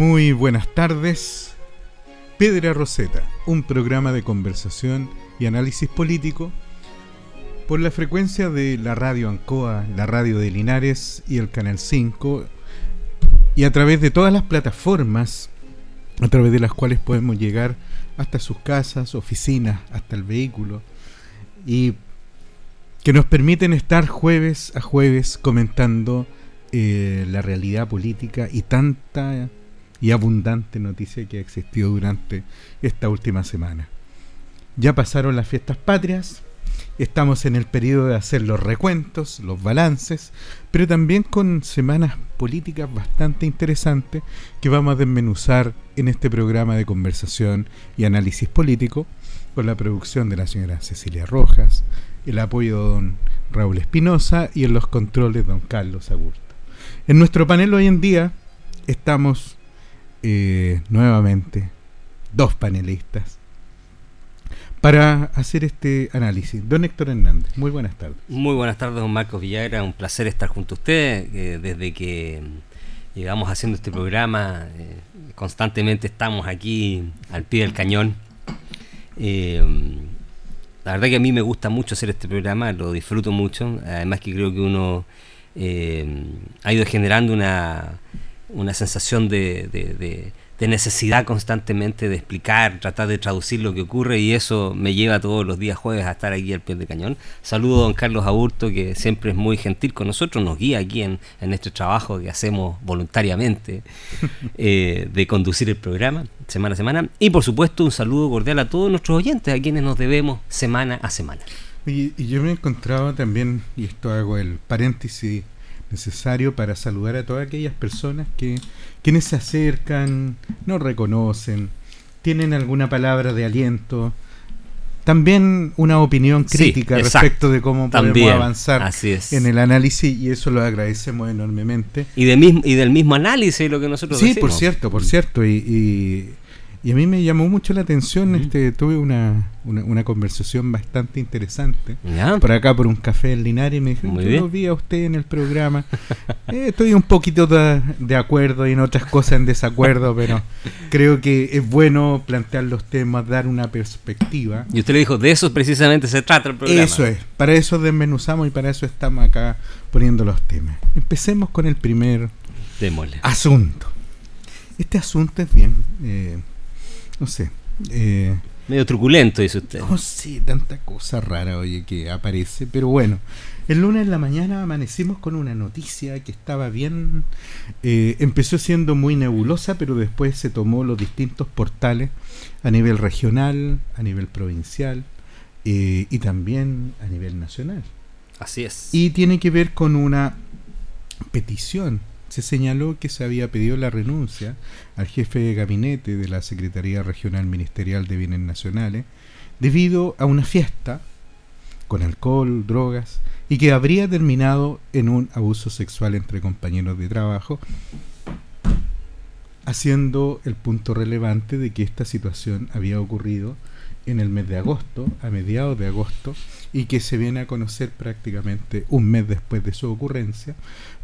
Muy buenas tardes. Pedra Roseta, un programa de conversación y análisis político por la frecuencia de la radio Ancoa, la radio de Linares y el Canal 5 y a través de todas las plataformas a través de las cuales podemos llegar hasta sus casas, oficinas, hasta el vehículo y que nos permiten estar jueves a jueves comentando eh, la realidad política y tanta y abundante noticia que ha existido durante esta última semana. Ya pasaron las fiestas patrias, estamos en el periodo de hacer los recuentos, los balances, pero también con semanas políticas bastante interesantes que vamos a desmenuzar en este programa de conversación y análisis político, con la producción de la señora Cecilia Rojas, el apoyo de don Raúl Espinosa y en los controles don Carlos Agurto. En nuestro panel hoy en día estamos eh, nuevamente dos panelistas para hacer este análisis. Don Héctor Hernández, muy buenas tardes. Muy buenas tardes, don Marcos Villagra. Un placer estar junto a usted. desde que llegamos haciendo este programa, eh, constantemente estamos aquí al pie del cañón. Eh, la verdad que a mí me gusta mucho hacer este programa, lo disfruto mucho. Además que creo que uno ha ido generando una una sensación de, de, necesidad constantemente de explicar, tratar de traducir lo que ocurre y eso me lleva todos los días jueves a estar aquí al pie del cañón. Saludo a don Carlos Aburto que siempre es muy gentil con nosotros, nos guía aquí en, en este trabajo que hacemos voluntariamente eh, de conducir el programa semana a semana y por supuesto un saludo cordial a todos nuestros oyentes a quienes nos debemos semana a semana. Y, y yo me he encontrado también, y esto hago el paréntesis necesario para saludar a todas aquellas personas que quienes se acercan, no reconocen, tienen alguna palabra de aliento, también una opinión crítica respecto de cómo podemos avanzar en el análisis y eso lo agradecemos enormemente. Y, de mismo, y del mismo análisis lo que nosotros Sí, por cierto, por cierto. y, y a mí me llamó mucho la atención, este, tuve una, una, conversación bastante interesante por acá por un café en Linares y me dijo, yo lo vi a usted en el programa. Eh, estoy un poquito de, acuerdo y en otras cosas en desacuerdo, pero creo que es bueno plantear los temas, dar una perspectiva. Y usted le dijo, de eso precisamente se trata el programa. Eso es, para eso desmenuzamos y para eso estamos acá poniendo los temas. Empecemos con el primer asunto. Este asunto es bien... Eh, no sé. Eh, Medio truculento, dice usted. No sé, tanta cosa rara, oye, que aparece. Pero bueno, el lunes en la mañana amanecimos con una noticia que estaba bien. Eh, empezó siendo muy nebulosa, pero después se tomó los distintos portales a nivel regional, a nivel provincial eh, y también a nivel nacional. Así es. Y tiene que ver con una petición se señaló que se había pedido la renuncia al jefe de gabinete de la Secretaría Regional Ministerial de Bienes Nacionales debido a una fiesta con alcohol, drogas y que habría terminado en un abuso sexual entre compañeros de trabajo, haciendo el punto relevante de que esta situación había ocurrido en el mes de agosto, a mediados de agosto, y que se viene a conocer prácticamente un mes después de su ocurrencia,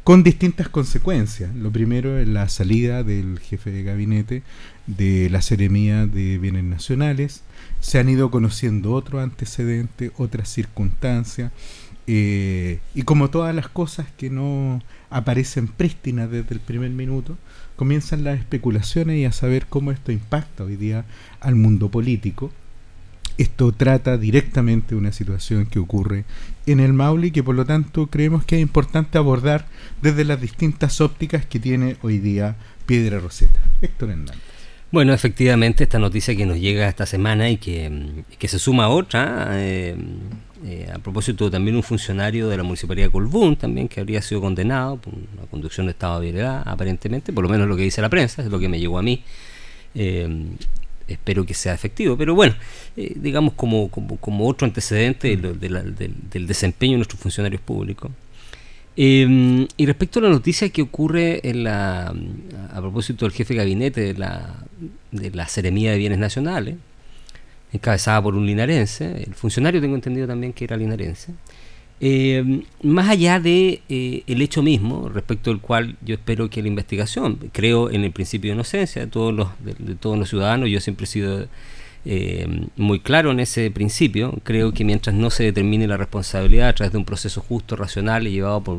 con distintas consecuencias. Lo primero es la salida del jefe de gabinete de la Seremía de Bienes Nacionales. Se han ido conociendo otros antecedentes, otras circunstancias. Eh, y como todas las cosas que no aparecen prístinas desde el primer minuto, comienzan las especulaciones y a saber cómo esto impacta hoy día al mundo político esto trata directamente una situación que ocurre en el Maule y que por lo tanto creemos que es importante abordar desde las distintas ópticas que tiene hoy día Piedra Roseta. Héctor Hernández. Bueno, efectivamente, esta noticia que nos llega esta semana y que, se suma a otra, eh, eh, a propósito también un funcionario de la municipalidad de Colbún, también que habría sido condenado por una conducción de estado de ebriedad, aparentemente, por lo menos lo que dice la prensa, es lo que me llegó a mí. Eh, espero que sea efectivo, pero bueno, eh, digamos como, como, otro antecedente del, desempeño de nuestros funcionarios públicos. y respecto a la noticia que ocurre en la, a propósito del jefe de gabinete de la, de la Seremía de Bienes Nacionales, encabezada por un linarense, el funcionario tengo entendido también que era linarense, eh, más allá de eh, el hecho mismo, respecto al cual yo espero que la investigación, creo en el principio de inocencia de todos los, de, todos los ciudadanos, yo siempre he sido eh, muy claro en ese principio, creo que mientras no se determine la responsabilidad a través de un proceso justo, racional y llevado por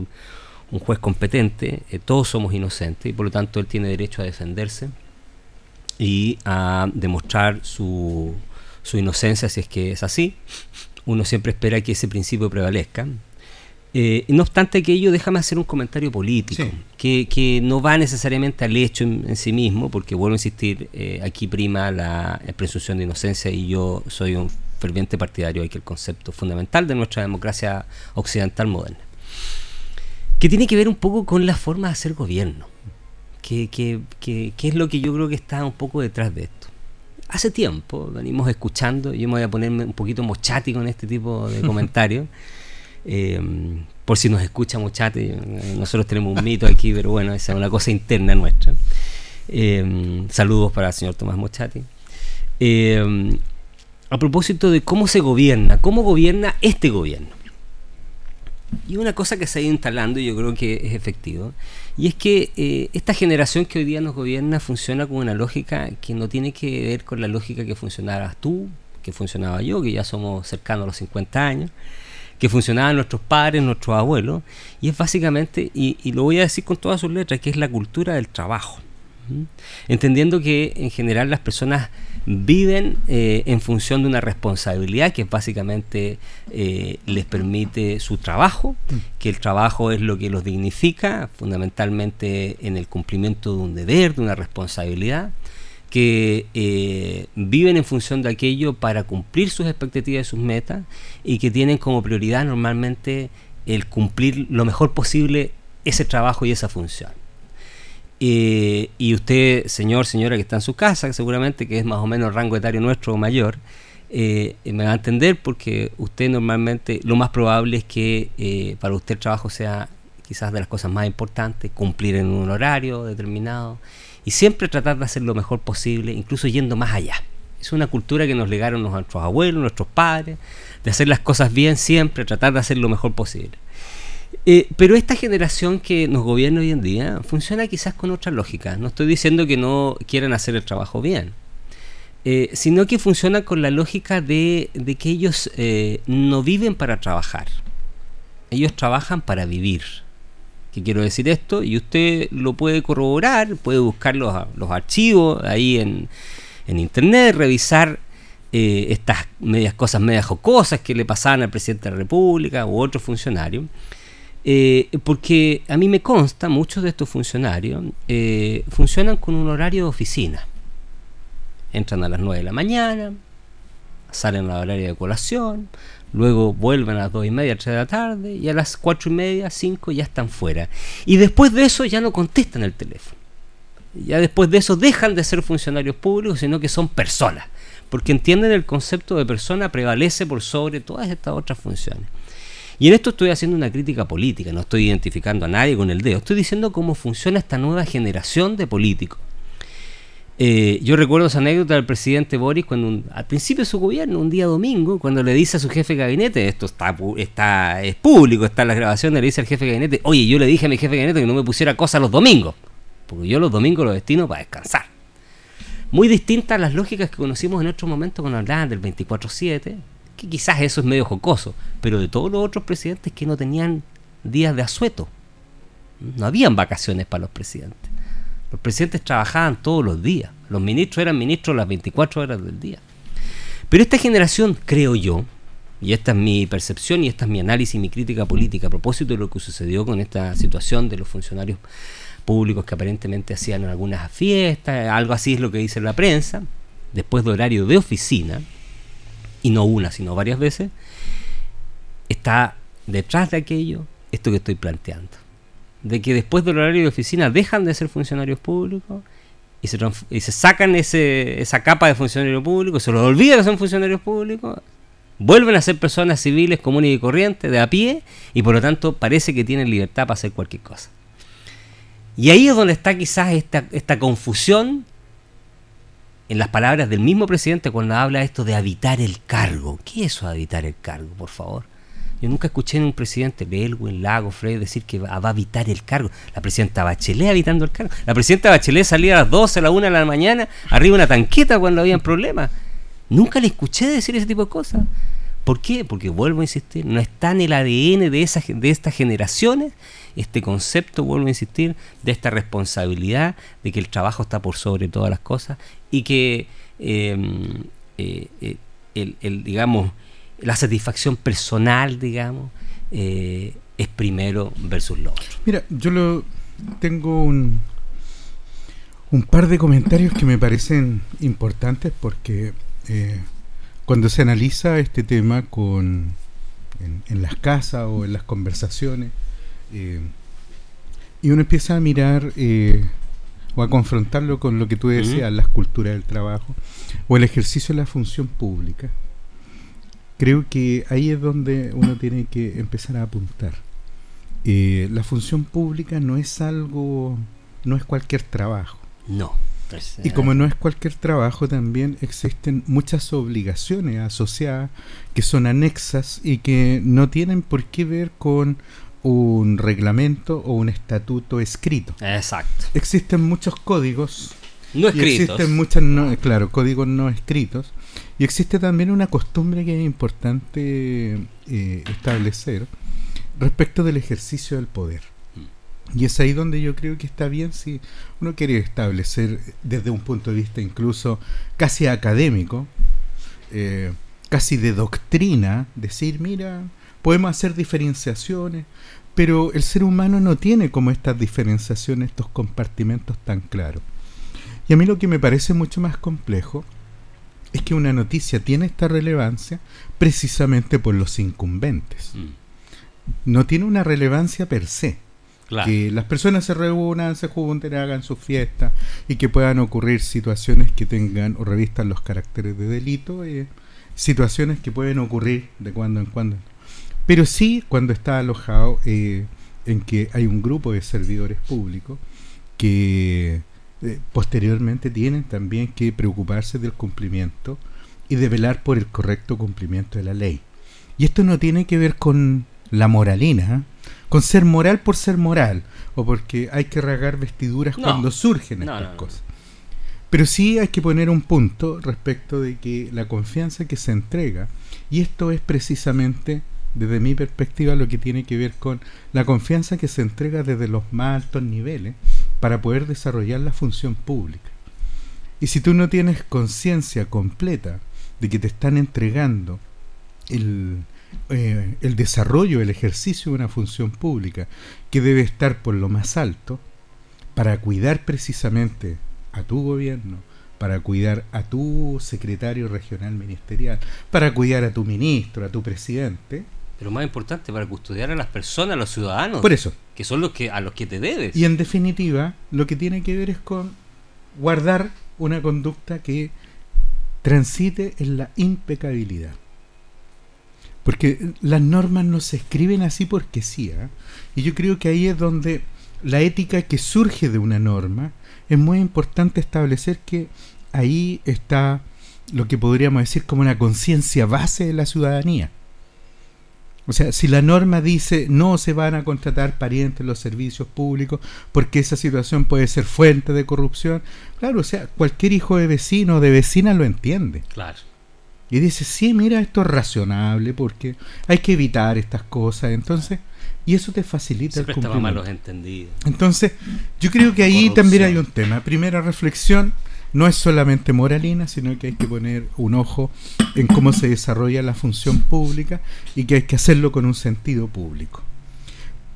un juez competente, todos somos inocentes y por lo tanto él tiene derecho a defenderse y a demostrar su, su inocencia si es que es así. Uno siempre espera que ese principio prevalezca. Eh, no obstante que ello, déjame hacer un comentario político, que, no va necesariamente al hecho en, sí mismo, porque vuelvo a insistir, eh, aquí prima la, presunción de inocencia y yo soy un ferviente partidario de que el concepto fundamental de nuestra democracia occidental moderna, que tiene que ver un poco con la forma de hacer gobierno, que, que, que es lo que yo creo que está un poco detrás de esto hace tiempo venimos escuchando, yo me voy a ponerme un poquito mochati con este tipo de comentarios, eh, por si nos escucha mochati, nosotros tenemos un mito aquí, pero bueno, esa es una cosa interna nuestra. Eh, saludos para el señor Tomás Mochati. Eh, a propósito de cómo se gobierna, cómo gobierna este gobierno. Y una cosa que se ha ido instalando y yo creo que es efectivo, y es que eh, esta generación que hoy día nos gobierna funciona con una lógica que no tiene que ver con la lógica que funcionabas tú, que funcionaba yo, que ya somos cercanos a los 50 años, que funcionaban nuestros padres, nuestros abuelos, y es básicamente, y, y lo voy a decir con todas sus letras, que es la cultura del trabajo. Entendiendo que en general las personas viven eh, en función de una responsabilidad que básicamente eh, les permite su trabajo, mm. que el trabajo es lo que los dignifica, fundamentalmente en el cumplimiento de un deber, de una responsabilidad, que eh, viven en función de aquello para cumplir sus expectativas y sus metas y que tienen como prioridad normalmente el cumplir lo mejor posible ese trabajo y esa función. Eh, y usted, señor, señora que está en su casa, seguramente que es más o menos rango etario nuestro o mayor, eh, me va a entender porque usted normalmente lo más probable es que eh, para usted el trabajo sea quizás de las cosas más importantes, cumplir en un horario determinado y siempre tratar de hacer lo mejor posible, incluso yendo más allá. Es una cultura que nos legaron nuestros abuelos, nuestros padres, de hacer las cosas bien siempre, tratar de hacer lo mejor posible. Eh, pero esta generación que nos gobierna hoy en día funciona quizás con otra lógica. No estoy diciendo que no quieran hacer el trabajo bien, eh, sino que funciona con la lógica de, que ellos eh, no viven para trabajar. Ellos trabajan para vivir. ¿Qué quiero decir esto? Y usted lo puede corroborar, puede buscar los, archivos ahí en, internet, revisar estas medias cosas medias jocosas que le pasaban al presidente de la República u otro funcionario. Eh, porque a mí me consta, muchos de estos funcionarios eh, funcionan con un horario de oficina. Entran a las 9 de la mañana, salen a horario de colación, luego vuelven a las 2 y media, 3 de la tarde, y a las 4 y media, 5 ya están fuera. Y después de eso ya no contestan el teléfono. Ya después de eso dejan de ser funcionarios públicos, sino que son personas. Porque entienden el concepto de persona prevalece por sobre todas estas otras funciones. Y en esto estoy haciendo una crítica política, no estoy identificando a nadie con el dedo, estoy diciendo cómo funciona esta nueva generación de políticos. Eh, yo recuerdo esa anécdota del presidente Boris cuando al principio de su gobierno, un día domingo, cuando le dice a su jefe de gabinete, esto está, está es público, está en la grabación, le dice al jefe de gabinete, oye, yo le dije a mi jefe de gabinete que no me pusiera cosas los domingos, porque yo los domingos los destino para descansar. Muy distintas las lógicas que conocimos en otro momento cuando hablaban del 24-7, que quizás eso es medio jocoso, pero de todos los otros presidentes que no tenían días de asueto. No habían vacaciones para los presidentes. Los presidentes trabajaban todos los días. Los ministros eran ministros las 24 horas del día. Pero esta generación, creo yo, y esta es mi percepción y esta es mi análisis y mi crítica política a propósito de lo que sucedió con esta situación de los funcionarios públicos que aparentemente hacían algunas fiestas, algo así es lo que dice la prensa, después de horario de oficina, y no una, sino varias veces, está detrás de aquello esto que estoy planteando. De que después del horario de oficina dejan de ser funcionarios públicos y se, y se sacan ese, esa capa de funcionario público, se los olvida que son funcionarios públicos, vuelven a ser personas civiles comunes y corrientes, de a pie, y por lo tanto parece que tienen libertad para hacer cualquier cosa. Y ahí es donde está quizás esta, esta confusión en las palabras del mismo presidente cuando habla esto de habitar el cargo. ¿Qué es eso habitar el cargo, por favor? Yo nunca escuché en un presidente, Belwin, Lago, Frey, decir que va, a habitar el cargo. La presidenta Bachelet habitando el cargo. La presidenta Bachelet salía a las 12, a la 1 de la mañana, arriba una tanqueta cuando habían problemas. Nunca le escuché decir ese tipo de cosas. ¿Por qué? Porque vuelvo a insistir, no está en el ADN de, esas, de estas generaciones este concepto, vuelvo a insistir, de esta responsabilidad, de que el trabajo está por sobre todas las cosas y que em, eh, eh, el, digamos, la satisfacción personal, digamos, eh, es primero versus lo otro. Mira, yo lo tengo un, un par de comentarios que me parecen importantes porque cuando se analiza este tema con en, las casas o en las conversaciones eh, y uno empieza a mirar eh, o a confrontarlo con lo que tú decías, las culturas del trabajo o el ejercicio de la función pública. Creo que ahí es donde uno tiene que empezar a apuntar. Eh, la función pública no es algo, no es cualquier trabajo. No y como no es cualquier trabajo, también existen muchas obligaciones asociadas que son anexas y que no tienen por qué ver con un reglamento o un estatuto escrito. Exacto. Existen muchos códigos. No escritos. existen muchos, claro, códigos no escritos. Y existe también una costumbre que es importante eh, establecer respecto del ejercicio del poder. Y es ahí donde yo creo que está bien si uno quiere establecer desde un punto de vista incluso casi académico, eh, casi de doctrina, decir, mira, podemos hacer diferenciaciones, pero el ser humano no tiene como estas diferenciaciones, estos compartimentos tan claros. Y a mí lo que me parece mucho más complejo es que una noticia tiene esta relevancia precisamente por los incumbentes. Mm. No tiene una relevancia per se que las personas se reúnan, se junten, hagan sus fiestas y que puedan ocurrir situaciones que tengan o revistan los caracteres de delito, eh, situaciones que pueden ocurrir de cuando en cuando. Pero sí cuando está alojado eh, en que hay un grupo de servidores públicos que eh, posteriormente tienen también que preocuparse del cumplimiento y de velar por el correcto cumplimiento de la ley. Y esto no tiene que ver con la moralina, con ser moral por ser moral, o porque hay que rasgar vestiduras cuando surgen estas cosas. Pero sí hay que poner un punto respecto de que la confianza que se entrega, y esto es precisamente, desde mi perspectiva, lo que tiene que ver con la confianza que se entrega desde los más altos niveles para poder desarrollar la función pública. Y si tú no tienes conciencia completa de que te están entregando el, eh, el desarrollo, el ejercicio de una función pública que debe estar por lo más alto para cuidar precisamente a tu gobierno, para cuidar a tu secretario regional ministerial, para cuidar a tu ministro, a tu presidente. Pero más importante, para custodiar a las personas, a los ciudadanos. Por eso. Que son los que, a los que te debes. Y en definitiva, lo que tiene que ver es con guardar una conducta que transite en la impecabilidad. Porque las normas no se escriben así porque sí. ¿ah? Y yo creo que ahí es donde la ética que surge de una norma es muy importante establecer que ahí está lo que podríamos decir como una conciencia base de la ciudadanía. O sea, si la norma dice no se van a contratar parientes en los servicios públicos porque esa situación puede ser fuente de corrupción, claro, o sea, cualquier hijo de vecino o de vecina lo entiende. Claro. Y dice, sí, mira, esto es razonable porque hay que evitar estas cosas. Entonces, y eso te facilita el cumplimiento. malos entendidos. Entonces, yo creo que ahí también hay un tema. Primera reflexión, no es solamente moralina, sino que hay que poner un ojo en cómo se desarrolla la función pública y que hay que hacerlo con un sentido público.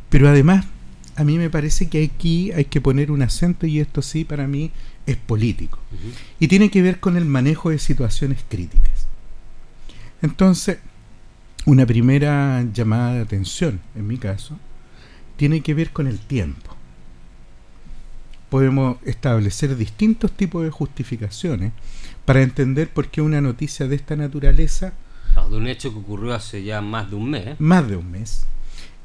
Pero además, a mí me parece que aquí hay que poner un acento y esto sí para mí es político. Y tiene que ver con el manejo de situaciones críticas. Entonces, una primera llamada de atención, en mi caso, tiene que ver con el tiempo. Podemos establecer distintos tipos de justificaciones para entender por qué una noticia de esta naturaleza... de un hecho que ocurrió hace ya más de un mes. Más de un mes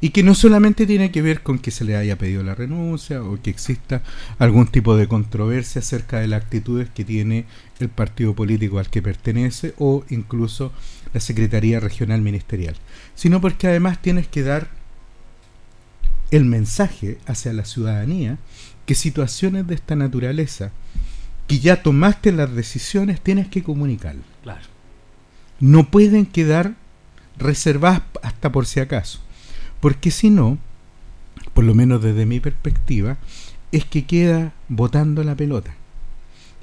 y que no solamente tiene que ver con que se le haya pedido la renuncia o que exista algún tipo de controversia acerca de las actitudes que tiene el partido político al que pertenece o incluso la Secretaría Regional Ministerial, sino porque además tienes que dar el mensaje hacia la ciudadanía que situaciones de esta naturaleza, que ya tomaste las decisiones, tienes que comunicar. Claro. No pueden quedar reservadas hasta por si acaso. Porque si no, por lo menos desde mi perspectiva, es que queda botando la pelota.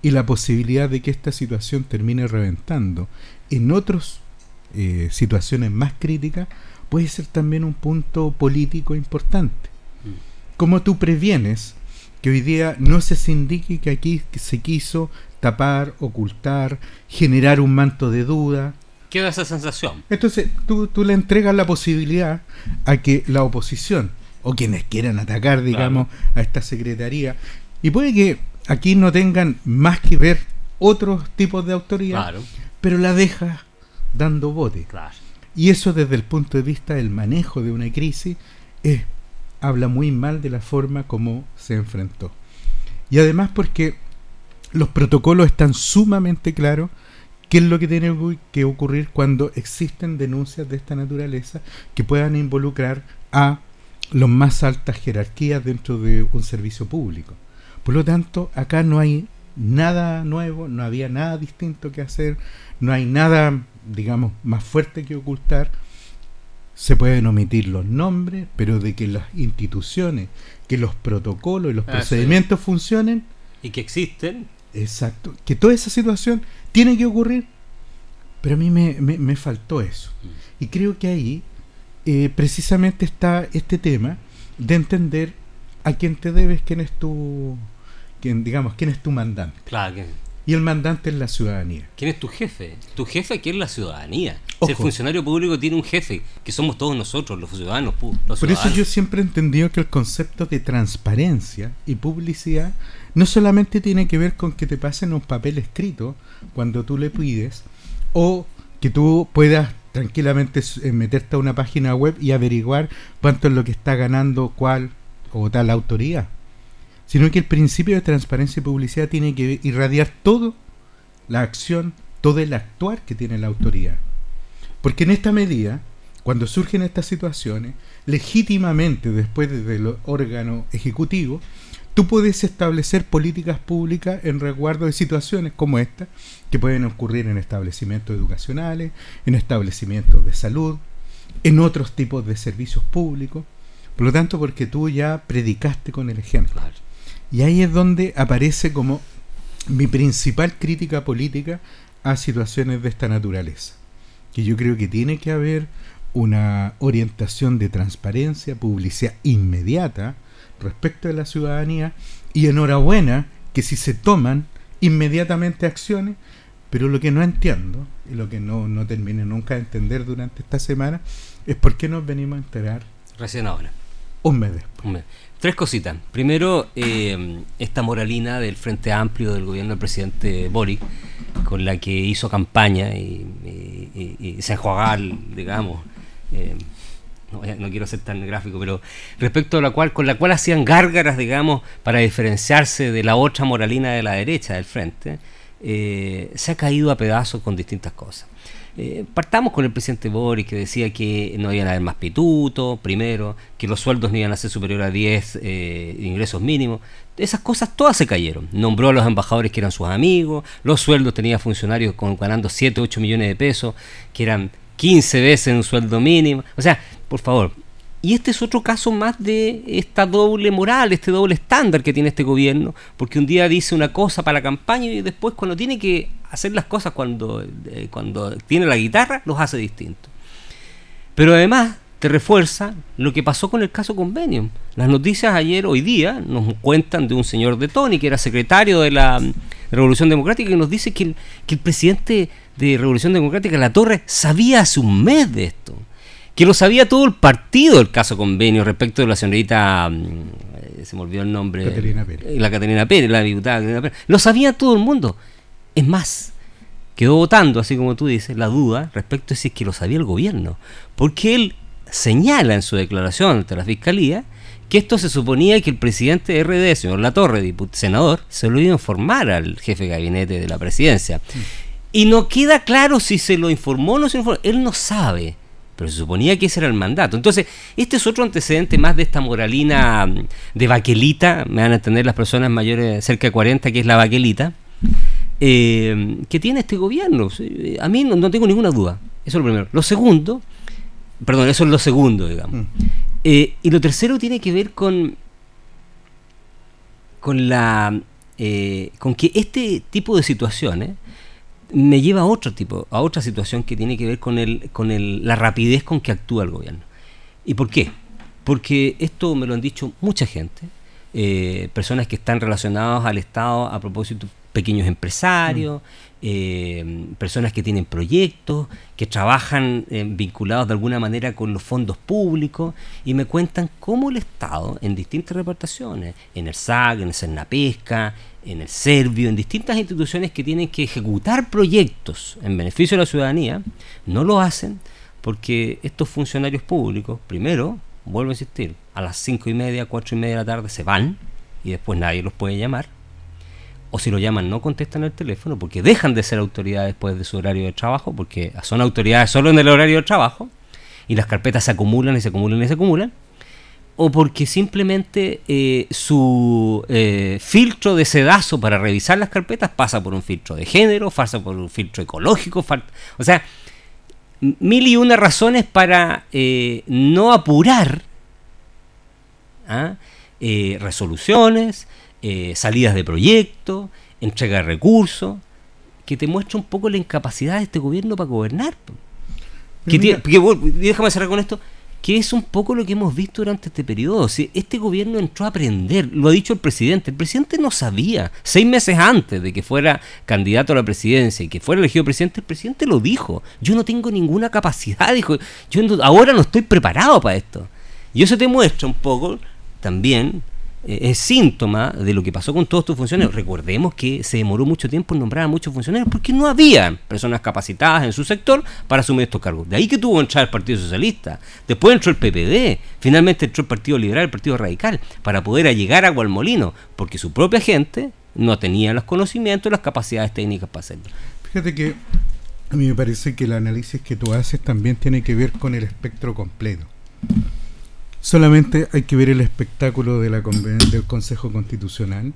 Y la posibilidad de que esta situación termine reventando en otras eh, situaciones más críticas puede ser también un punto político importante. Mm. Como tú previenes que hoy día no se indique que aquí se quiso tapar, ocultar, generar un manto de duda, queda esa sensación. Entonces, tú, tú le entregas la posibilidad a que la oposición, o quienes quieran atacar, digamos, a esta secretaría, y puede que aquí no tengan más que ver otros tipos de autoridad, pero la deja dando bote. Y eso desde el punto de vista del manejo de una crisis es, habla muy mal de la forma como se enfrentó. Y además porque los protocolos están sumamente claros ¿Qué es lo que tiene que ocurrir cuando existen denuncias de esta naturaleza que puedan involucrar a las más altas jerarquías dentro de un servicio público? Por lo tanto, acá no hay nada nuevo, no había nada distinto que hacer, no hay nada, digamos, más fuerte que ocultar. Se pueden omitir los nombres, pero de que las instituciones, que los protocolos y los ah, procedimientos funcionen. Y que existen. Exacto. Que toda esa situación tiene que ocurrir. Pero a mí me, faltó eso. Mm. Y creo que ahí eh, precisamente está este tema de entender a quién te debes, quién es tu, digamos, quién es tu mandante. Claro. Y el mandante es la ciudadanía. ¿Quién es tu jefe? Tu jefe aquí es la ciudadanía. Si el funcionario público tiene un jefe, que somos todos nosotros, los ciudadanos. Por eso yo siempre he entendido que el concepto de transparencia y publicidad no solamente tiene que ver con que te pasen un papel escrito cuando tú le pides, o que tú puedas tranquilamente eh, meterte a una página web y averiguar cuánto es lo que está ganando cuál o tal autoría, sino que el principio de transparencia y publicidad tiene que irradiar todo la acción, todo el actuar que tiene la autoridad. Porque en esta medida, cuando surgen estas situaciones, legítimamente después del órgano ejecutivo, tú puedes establecer políticas públicas en resguardo de situaciones como esta, que pueden ocurrir en establecimientos educacionales, en establecimientos de salud, en otros tipos de servicios públicos. Por lo tanto, porque tú ya predicaste con el ejemplo. Y ahí es donde aparece como mi principal crítica política a situaciones de esta naturaleza. Que yo creo que tiene que haber una orientación de transparencia, publicidad inmediata, respecto de la ciudadanía y enhorabuena que si se toman inmediatamente acciones, pero lo que no entiendo y lo que no, no terminé nunca de entender durante esta semana es por qué nos venimos a enterar recién ahora. Un mes después. Tres cositas. Primero, eh, esta moralina del Frente Amplio del gobierno del presidente Boric, con la que hizo campaña y, se enjuagar, digamos, eh, no, quiero ser tan gráfico, pero respecto a la cual, con la cual hacían gárgaras, digamos, para diferenciarse de la otra moralina de la derecha del frente, eh, se ha caído a pedazos con distintas cosas. Eh, partamos con el presidente Boris que decía que no iban a haber más pitutos, primero, que los sueldos no iban a ser superiores a 10 eh, ingresos mínimos. Esas cosas todas se cayeron. Nombró a los embajadores que eran sus amigos, los sueldos tenía funcionarios con, ganando 7, 8 millones de pesos, que eran 15 veces un sueldo mínimo. O sea, por favor. Y este es otro caso más de esta doble moral, este doble estándar que tiene este gobierno, porque un día dice una cosa para la campaña y después cuando tiene que hacer las cosas cuando, eh, cuando tiene la guitarra, los hace distintos. Pero además te refuerza lo que pasó con el caso Convenio. Las noticias ayer, hoy día, nos cuentan de un señor de Tony, que era secretario de la Revolución Democrática, que nos dice que el, que el presidente de Revolución Democrática, La Torre, sabía hace un mes de esto. Que lo sabía todo el partido el caso convenio respecto de la señorita, mm, eh, se me olvidó el nombre. Caterina Pérez. La Caterina Pérez, la diputada Caterina Pérez. Lo sabía todo el mundo. Es más, quedó votando, así como tú dices, la duda respecto a si es que lo sabía el gobierno. Porque él señala en su declaración ante la Fiscalía que esto se suponía que el presidente de RD, señor Latorre, senador, se lo iba a informar al jefe de gabinete de la presidencia. Y no queda claro si se lo informó o no se lo informó. Él no sabe, pero se suponía que ese era el mandato. Entonces, este es otro antecedente más de esta moralina mm, de vaquelita, me van a entender las personas mayores cerca de 40, que es la vaquelita, eh, que tiene este gobierno. A mí no, tengo ninguna duda. Eso es lo primero. Lo segundo, perdón, eso es lo segundo, digamos. Mm. Eh, y lo tercero tiene que ver con, con la eh, con que este tipo de situaciones me lleva a otro tipo, a otra situación que tiene que ver con el, con el, la rapidez con que actúa el gobierno. ¿Y por qué? Porque esto me lo han dicho mucha gente, eh, personas que están relacionadas al Estado a propósito pequeños empresarios, eh, personas que tienen proyectos, que trabajan eh, vinculados de alguna manera con los fondos públicos y me cuentan cómo el Estado, en distintas repartaciones, en el SAC, en el Cernapesca, en el Servio, en distintas instituciones que tienen que ejecutar proyectos en beneficio de la ciudadanía, no lo hacen porque estos funcionarios públicos, primero, vuelvo a insistir, a las cinco y media, cuatro y media de la tarde se van y después nadie los puede llamar o si lo llaman no contestan el teléfono porque dejan de ser autoridades después de su horario de trabajo, porque son autoridades solo en el horario de trabajo, y las carpetas se acumulan y se acumulan y se acumulan, o porque simplemente eh, su eh, filtro de sedazo para revisar las carpetas pasa por un filtro de género, pasa por un filtro ecológico, o sea, mil y una razones para eh, no apurar ¿ah? resoluciones, eh, salidas de proyectos, entrega de recursos, que te muestra un poco la incapacidad de este gobierno para gobernar. Que déjame cerrar con esto, que es un poco lo que hemos visto durante este periodo. Si este gobierno entró a aprender, lo ha dicho el presidente. El presidente no sabía, seis meses antes de que fuera candidato a la presidencia y que fuera elegido presidente, el presidente lo dijo. Yo no tengo ninguna capacidad, dijo. Yo ahora no estoy preparado para esto. Y eso te muestra un poco también eh, es síntoma de lo que pasó con todos estos funcionarios. Recordemos que se demoró mucho tiempo en nombrar a muchos funcionarios porque no había personas capacitadas en su sector para asumir estos cargos. De ahí que tuvo que entrar el Partido Socialista, después entró el PPD, finalmente entró el Partido Liberal, el Partido Radical, para poder llegar a Gualmolino, porque su propia gente no tenía los conocimientos y las capacidades técnicas para hacerlo. Fíjate que a mí me parece que el análisis que tú haces también tiene que ver con el espectro completo. Solamente hay que ver el espectáculo de la del Consejo Constitucional,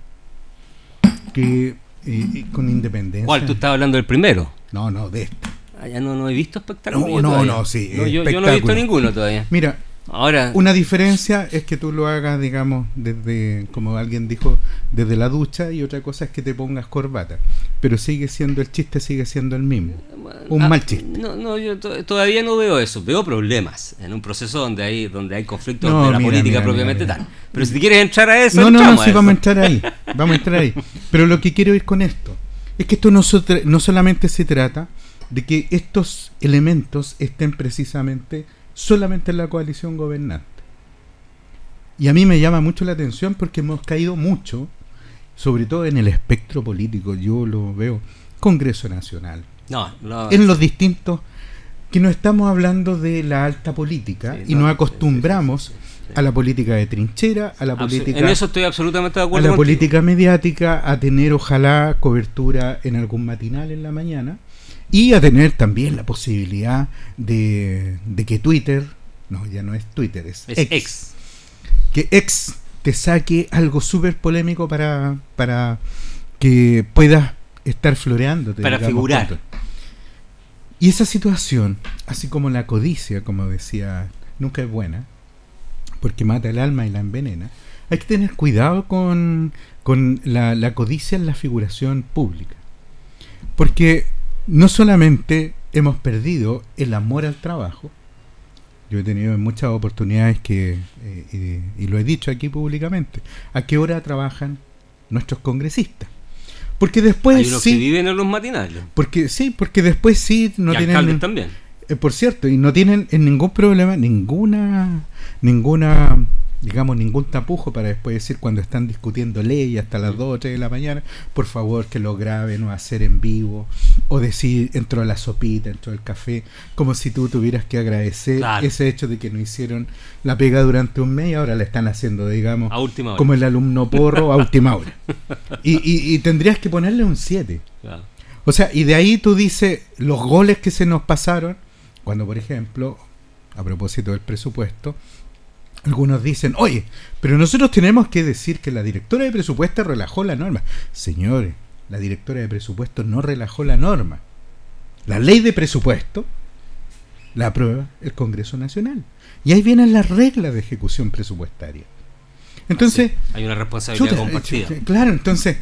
que eh, con independencia. ¿Cuál? ¿Tú estabas hablando del primero? No, no, de este. Ah, ya no, no he visto espectáculo. No, no, no, sí. yo, yo, no he visto ninguno todavía. Mira, Ahora, una diferencia es que tú lo hagas, digamos, desde, como alguien dijo, desde la ducha y otra cosa es que te pongas corbata. Pero sigue siendo, el chiste sigue siendo el mismo. Un ah, mal chiste. No, no, yo todavía no veo eso. Veo problemas en un proceso donde hay, donde hay conflictos de la política propiamente tal. Pero si quieres entrar a eso, no, no, no, sí, vamos a entrar ahí. Vamos a entrar ahí. Pero lo que quiero ir con esto es que esto no, no solamente se trata de que estos elementos estén precisamente solamente en la coalición gobernante. Y a mí me llama mucho la atención porque hemos caído mucho, sobre todo en el espectro político, yo lo veo, Congreso Nacional, no, en los distintos, que no estamos hablando de la alta política y nos acostumbramos a la política de trinchera, a la política... En eso estoy absolutamente de acuerdo. A la política mediática, a tener ojalá cobertura en algún matinal en la mañana y a tener también la posibilidad de, que Twitter, no, ya no es Twitter, es, ex, que ex te saque algo súper polémico para, para que puedas estar floreando. Para figurar. Y esa situación, así como la codicia, como decía, nunca es buena, porque mata el alma y la envenena, hay que tener cuidado con, con la, la codicia en la figuración pública. Porque no solamente hemos perdido el amor al trabajo, yo he tenido muchas oportunidades que, eh, y, lo he dicho aquí públicamente, a qué hora trabajan nuestros congresistas. Porque después Hay unos sí. que viven en los matinales. Porque sí, porque después sí no y tienen. también. Eh, por cierto, y no tienen en ningún problema, ninguna, ninguna, digamos, ningún tapujo para después decir cuando están discutiendo ley hasta las 2 o 3 de la mañana, por favor que lo graben o hacer en vivo, o decir entró la sopita, entró el café, como si tú tuvieras que agradecer Claro. ese hecho de que no hicieron la pega durante un mes y ahora la están haciendo, digamos, A última hora. como el alumno porro a última hora. Y, y- y tendrías que ponerle un 7. Claro. O sea, y de ahí tú dices los goles que se nos pasaron, cuando por ejemplo, a propósito del presupuesto, algunos dicen, oye, pero nosotros tenemos que decir que la directora de presupuesto relajó la norma. Señores, la directora de presupuesto no relajó la norma. La ley de presupuesto la aprueba el Congreso Nacional. Y ahí vienen las reglas de ejecución presupuestaria. Entonces, hay una responsabilidad Chuta, compartida. eh, Claro, entonces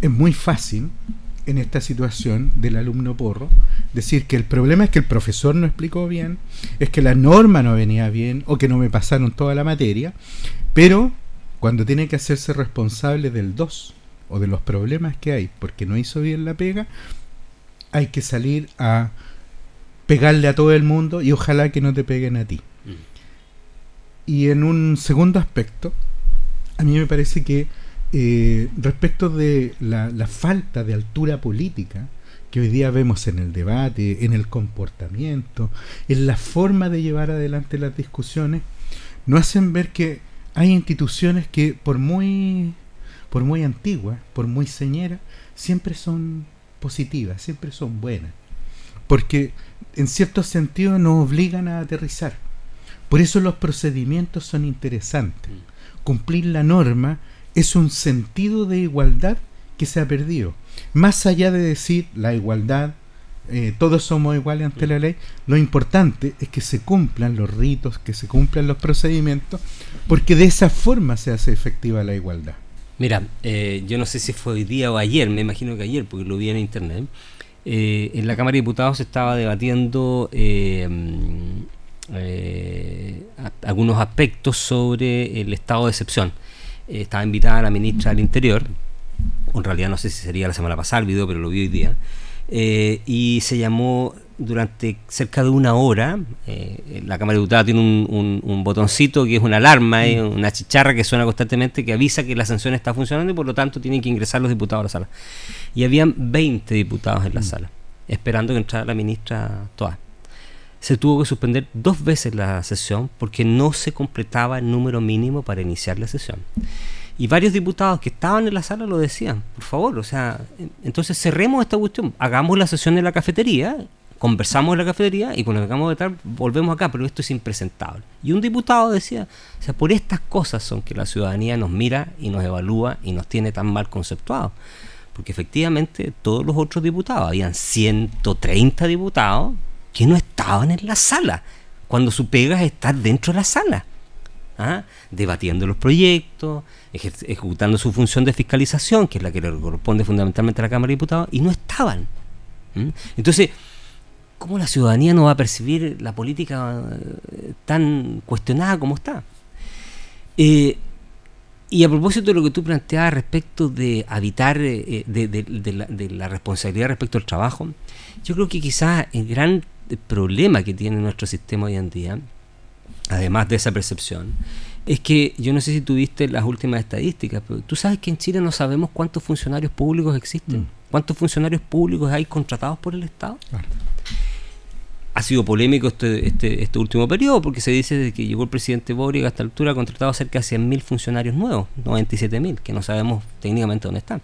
es muy fácil en esta situación del alumno porro decir que el problema es que el profesor no explicó bien, es que la norma no venía bien o que no me pasaron toda la materia, pero cuando tiene que hacerse responsable del 2 o de los problemas que hay porque no hizo bien la pega, hay que salir a pegarle a todo el mundo y ojalá que no te peguen a ti. Mm. Y en un segundo aspecto, a mí me parece que eh, respecto de la, la falta de altura política que hoy día vemos en el debate, en el comportamiento, en la forma de llevar adelante las discusiones, nos hacen ver que hay instituciones que por muy por muy antiguas, por muy señeras, siempre son positivas, siempre son buenas. Porque en cierto sentido nos obligan a aterrizar. Por eso los procedimientos son interesantes. Cumplir la norma es un sentido de igualdad que se ha perdido. Más allá de decir la igualdad, eh, todos somos iguales ante la ley, lo importante es que se cumplan los ritos, que se cumplan los procedimientos, porque de esa forma se hace efectiva la igualdad. Mira, eh, yo no sé si fue hoy día o ayer, me imagino que ayer, porque lo vi en internet. eh, en la Cámara de Diputados se estaba debatiendo eh, mm, algunos aspectos sobre el estado de excepción. Eh, estaba invitada la ministra del Interior, en realidad no sé si sería la semana pasada el video, pero lo vi hoy día, eh, y se llamó durante cerca de una hora, eh, la Cámara de Diputados tiene un, un- un botoncito que es una alarma, eh, una chicharra que suena constantemente que avisa que la sanción está funcionando y por lo tanto tienen que ingresar los diputados a la sala. Y habían 20 diputados en la sala, esperando que entrara la ministra Toa. Se tuvo que suspender dos veces la sesión porque no se completaba el número mínimo para iniciar la sesión. Y varios diputados que estaban en la sala lo decían, por favor, o sea, en- entonces cerremos esta cuestión, hagamos la sesión en la cafetería, conversamos en la cafetería y cuando acabamos de estar volvemos acá, pero esto es impresentable. Y un diputado decía, o sea, por estas cosas son que la ciudadanía nos mira y nos evalúa y nos tiene tan mal conceptuados. Porque efectivamente todos los otros diputados, habían 130 diputados que no estaban en la sala, cuando su pega es estar dentro de la sala. ¿ah? debatiendo los proyectos, ejecutando su función de fiscalización, que es la que le corresponde fundamentalmente a la Cámara de Diputados, y no estaban. Entonces, ¿cómo la ciudadanía no va a percibir la política eh, tan cuestionada como está? Eh, y a propósito de lo que tú planteabas respecto de habitar, eh, de la, de la responsabilidad respecto al trabajo, yo creo que quizás el gran problema que tiene nuestro sistema hoy en día, además de esa percepción, es que yo no sé si tuviste las últimas estadísticas, pero tú sabes que en Chile no sabemos cuántos funcionarios públicos existen, Mm. cuántos funcionarios públicos hay contratados por el Estado. Claro. Ha sido polémico este, este, este último periodo porque se dice que llegó el presidente Boric a esta altura ha contratado cerca de 100.000 funcionarios nuevos, 97.000, que no sabemos técnicamente dónde están.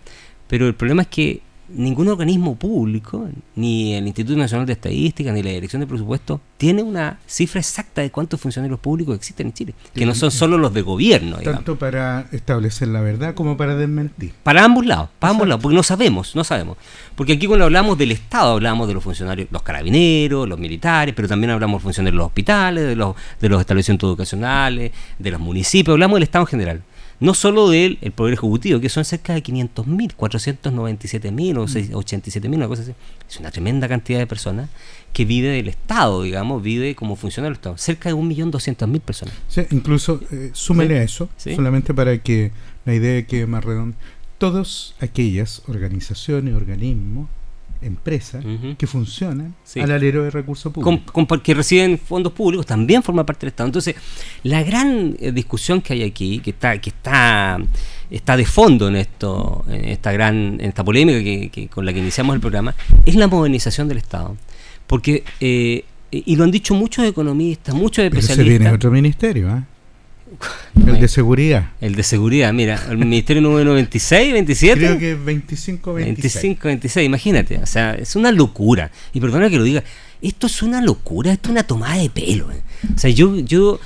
Pero el problema es que ningún organismo público, ni el Instituto Nacional de Estadística, ni la Dirección de Presupuesto, tiene una cifra exacta de cuántos funcionarios públicos existen en Chile, que no son solo los de gobierno. digamos. Tanto para establecer la verdad como para desmentir. Para ambos lados, para ambos lados, porque no sabemos, no sabemos. Porque aquí cuando hablamos del Estado, hablamos de los funcionarios, los carabineros, los militares, pero también hablamos de funcionarios de los hospitales, de los, de los establecimientos educacionales, de los municipios, hablamos del Estado en general. No solo del el Poder Ejecutivo, que son cerca de 500.000, 497.000 o seis- 87.000, una cosa así. Es una tremenda cantidad de personas que vive del Estado, digamos, vive como funcionario del Estado. Cerca de 1.200.000 personas. Sí, incluso, eh, súmele Sí, a eso, sí. solamente para que la idea quede más redonda. todas aquellas organizaciones, organismos, empresas que funcionan Sí. al alero de recursos públicos. con- que reciben fondos públicos también forma parte del Estado. Entonces, la gran eh, discusión que hay aquí, que está, que está, está de fondo en esto, en esta gran, en esta polémica que, que- con la que iniciamos el programa, es la modernización del Estado. Porque, eh, y lo han dicho muchos economistas, muchos Pero se especialistas. viene otro ministerio, ¿ah? El de seguridad. El de seguridad, mira, el ministerio número 26, 27. Creo que es 25 26. 25, 26, imagínate, o sea, es una locura. Y perdona que lo diga, esto es una locura, esto es una tomada de pelo. eh. O sea, yo, yo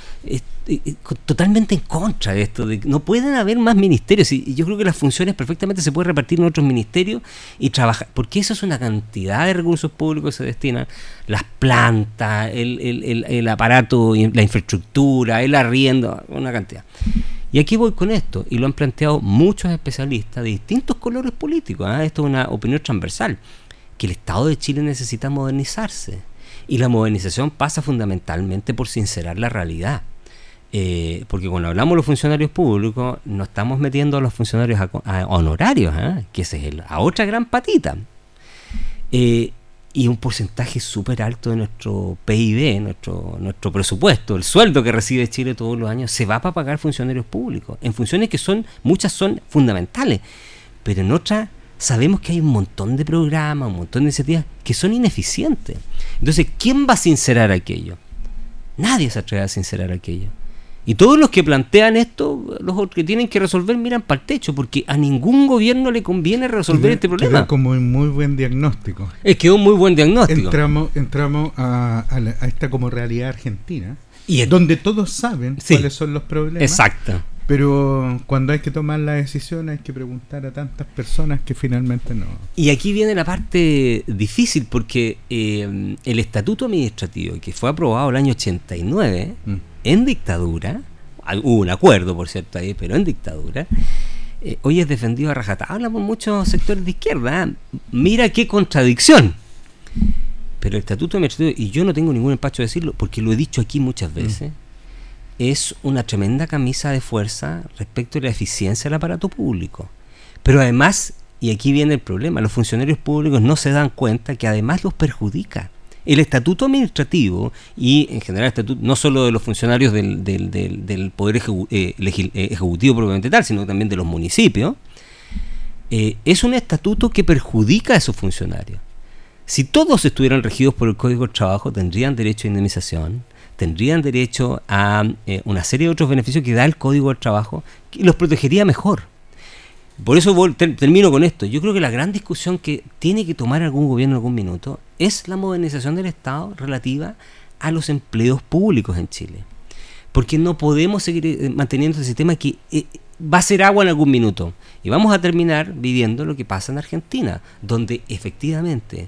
totalmente en contra de esto, de que no pueden haber más ministerios. Y, yo creo que las funciones perfectamente se pueden repartir en otros ministerios y trabajar, porque eso es una cantidad de recursos públicos que se destinan, las plantas, el, el- el- aparato, la infraestructura, el arriendo, una cantidad. Y aquí voy con esto, y lo han planteado muchos especialistas de distintos colores políticos. ¿ah? Esto es una opinión transversal, que el Estado de Chile necesita modernizarse. Y la modernización pasa fundamentalmente por sincerar la realidad. Eh, porque cuando hablamos de los funcionarios públicos, no estamos metiendo a los funcionarios a- honorarios, ¿ah? que esa es el- a otra gran patita. Eh, y un porcentaje súper alto de nuestro PIB, nuestro, nuestro presupuesto, el sueldo que recibe Chile todos los años, se va para pagar funcionarios públicos, en funciones que son, muchas son fundamentales, pero en otras sabemos que hay un montón de programas, un montón de iniciativas que son ineficientes. Entonces, ¿quién va a sincerar aquello? Nadie se atreve a sincerar aquello. Y todos los que plantean esto, los que tienen que resolver, miran para el techo, porque a ningún gobierno le conviene resolver este problema. como un muy buen diagnóstico. Es que es un muy buen diagnóstico. Entramos, entramos a, a la- a esta como realidad argentina, Y es- donde todos saben Sí. cuáles son los problemas. Exacto. Pero cuando hay que tomar la decisión hay que preguntar a tantas personas que finalmente no. Y aquí viene la parte difícil, porque eh, el estatuto administrativo, que fue aprobado el año 89, Mm. En dictadura, hubo un acuerdo, por cierto, ahí, pero en dictadura, eh, hoy es defendido a rajatabla por muchos sectores de izquierda. Mira qué contradicción. Pero el estatuto administrativo, y yo no tengo ningún empacho de decirlo, porque lo he dicho aquí muchas veces, es una tremenda camisa de fuerza respecto a la eficiencia del aparato público. Pero además, y aquí viene el problema, los funcionarios públicos no se dan cuenta que además los perjudica. El estatuto administrativo y en general el estatuto no solo de los funcionarios del, Poder eh, eh, Ejecutivo propiamente tal, sino también de los municipios, eh, es un estatuto que perjudica a esos funcionarios. Si todos estuvieran regidos por el Código del Trabajo, tendrían derecho a indemnización, tendrían derecho a eh, una serie de otros beneficios que da el Código del Trabajo y los protegería mejor. Por eso vol- ter- termino con esto. Yo creo que la gran discusión que tiene que tomar algún gobierno en algún minuto es la modernización del Estado relativa a los empleos públicos en Chile. Porque no podemos seguir eh, manteniendo este sistema que eh, va a ser agua en algún minuto. Y vamos a terminar viviendo lo que pasa en Argentina, donde efectivamente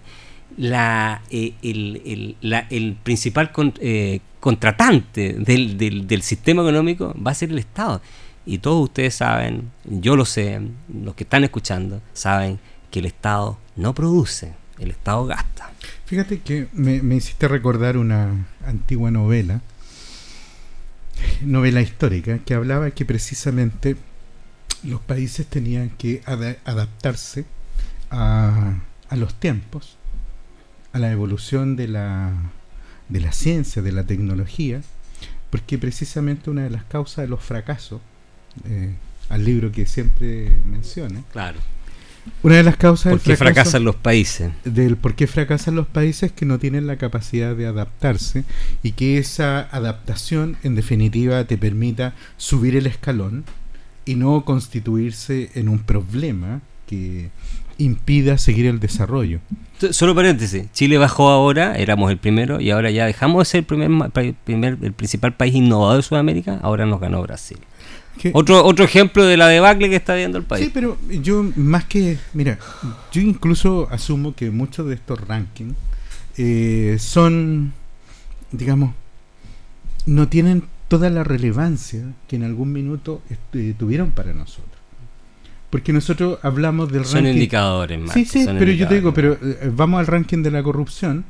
la, eh, el, principal con- eh, contratante del- del sistema económico va a ser el Estado. Y todos ustedes saben, yo lo sé, los que están escuchando saben que el Estado no produce, el Estado gasta. Fíjate que me, me hiciste recordar una antigua novela, novela histórica, que hablaba que precisamente los países tenían que ada- adaptarse a, a los tiempos, a la evolución de la, de la ciencia, de la tecnología, porque precisamente una de las causas de los fracasos, eh, al libro que siempre menciona, Claro. una de las causas del Porque fracaso fracasan los países. del por qué fracasan los países que no tienen la capacidad de adaptarse y que esa adaptación en definitiva te permita subir el escalón y no constituirse en un problema que impida seguir el desarrollo. Solo paréntesis, Chile bajó ahora, éramos el primero y ahora ya dejamos de ser el primer, primer- el principal país innovador de Sudamérica, ahora nos ganó Brasil. Otro otro ejemplo de la debacle que está viendo el país. Sí, pero yo más que, mira, yo incluso asumo que muchos de estos rankings eh, son, digamos, no tienen toda la relevancia que en algún minuto este, tuvieron para nosotros. Porque nosotros hablamos del son ranking. indicadores más. Sí, sí, pero yo te digo, pero eh, vamos al ranking de la corrupción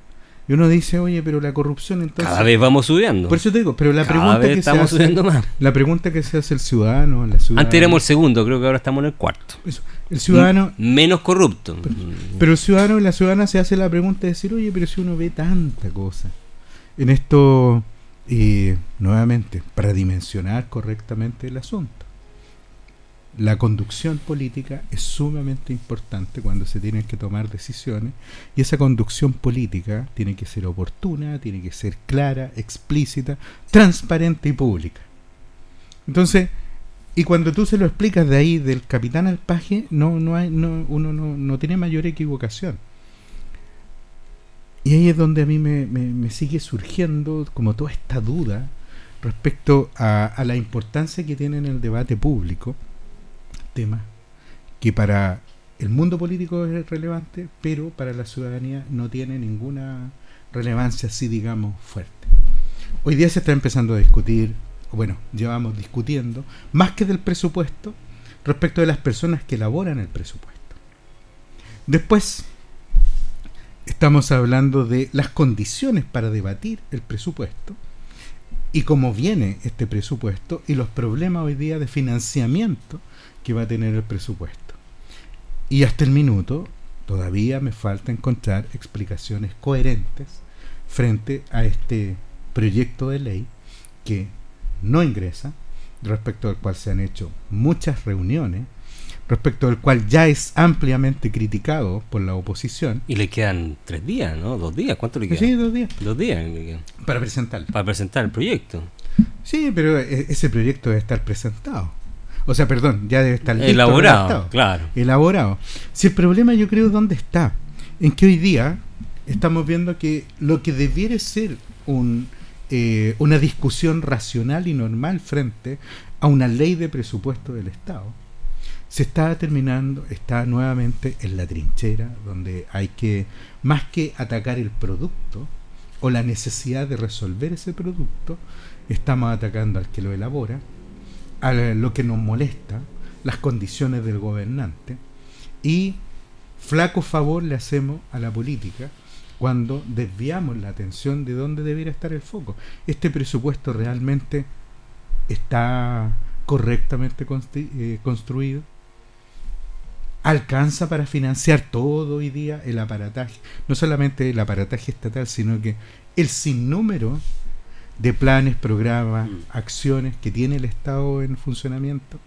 Y uno dice, oye, pero la corrupción entonces... Cada vez vamos subiendo. Por eso te digo, pero la Cada pregunta vez que se hace, subiendo más. la pregunta que se hace el ciudadano, la ciudadana, Antes éramos el segundo, creo que ahora estamos en el cuarto. eso, el ciudadano, Menos corrupto. pero el ciudadano y la ciudadana se hace la pregunta de decir, oye, pero si uno ve tanta cosa en esto, eh, nuevamente, para dimensionar correctamente el asunto. La conducción política es sumamente importante cuando se tienen que tomar decisiones y esa conducción política tiene que ser oportuna, tiene que ser clara, explícita, transparente y pública. Entonces, y cuando tú se lo explicas de ahí del capitán al paje, no, no hay, no, uno no, no tiene mayor equivocación. Y ahí es donde a mí me, me- me sigue surgiendo como toda esta duda respecto a, a la importancia que tiene en el debate público, tema que para el mundo político es relevante, pero para la ciudadanía no tiene ninguna relevancia así, digamos, fuerte. Hoy día se está empezando a discutir, bueno, llevamos discutiendo, más que del presupuesto, respecto de las personas que elaboran el presupuesto. Después, estamos hablando de las condiciones para debatir el presupuesto y cómo viene este presupuesto y los problemas hoy día de financiamiento que va a tener el presupuesto. Y hasta el minuto todavía me falta encontrar explicaciones coherentes frente a este proyecto de ley que no ingresa, respecto al cual se han hecho muchas reuniones, respecto al cual ya es ampliamente criticado por la oposición. Y le quedan tres días, ¿no? Dos días. ¿Cuánto le quedan? Sí, dos días. Dos días le quedan Para presentarlo. para presentar el proyecto. Sí, pero e- ese proyecto debe estar presentado. O sea, perdón, ya debe estar listo, Elaborado, redactado. claro. elaborado. Si el problema yo creo dónde está, en que hoy día estamos viendo que lo que debiera ser un, eh, una discusión racional y normal frente a una ley de presupuesto del Estado, se está terminando, está nuevamente en la trinchera, donde hay que, más que atacar el producto o la necesidad de resolver ese producto, estamos atacando al que lo elabora, a lo que nos molesta, las condiciones del gobernante, y flaco favor le hacemos a la política cuando desviamos la atención de dónde debería estar el foco. Este presupuesto realmente está correctamente eh, construido. Alcanza para financiar todo hoy día el aparataje, no solamente el aparataje estatal, sino que el sinnúmero de planes, programas, Mm. acciones que tiene el Estado en funcionamiento.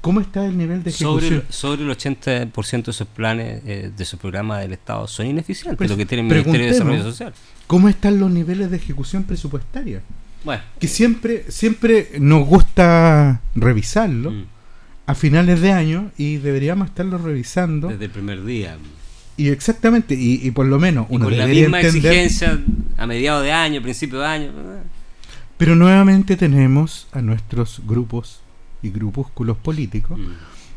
¿Cómo está el nivel de Sobre ejecución? el, sobre el 80% de esos planes, eh, de esos programas del Estado, son ineficientes, Pues, lo que tiene el Ministerio de. Desarrollo Social. ¿Cómo están los niveles de ejecución presupuestaria? Bueno, Que siempre, siempre nos gusta revisarlo mm, a finales de año y deberíamos estarlo revisando. desde el primer día. Y exactamente, y, y por lo menos Y uno con la misma entender. exigencia a mediados de año, principio de año. Pero nuevamente tenemos a nuestros grupos y grupúsculos políticos mm.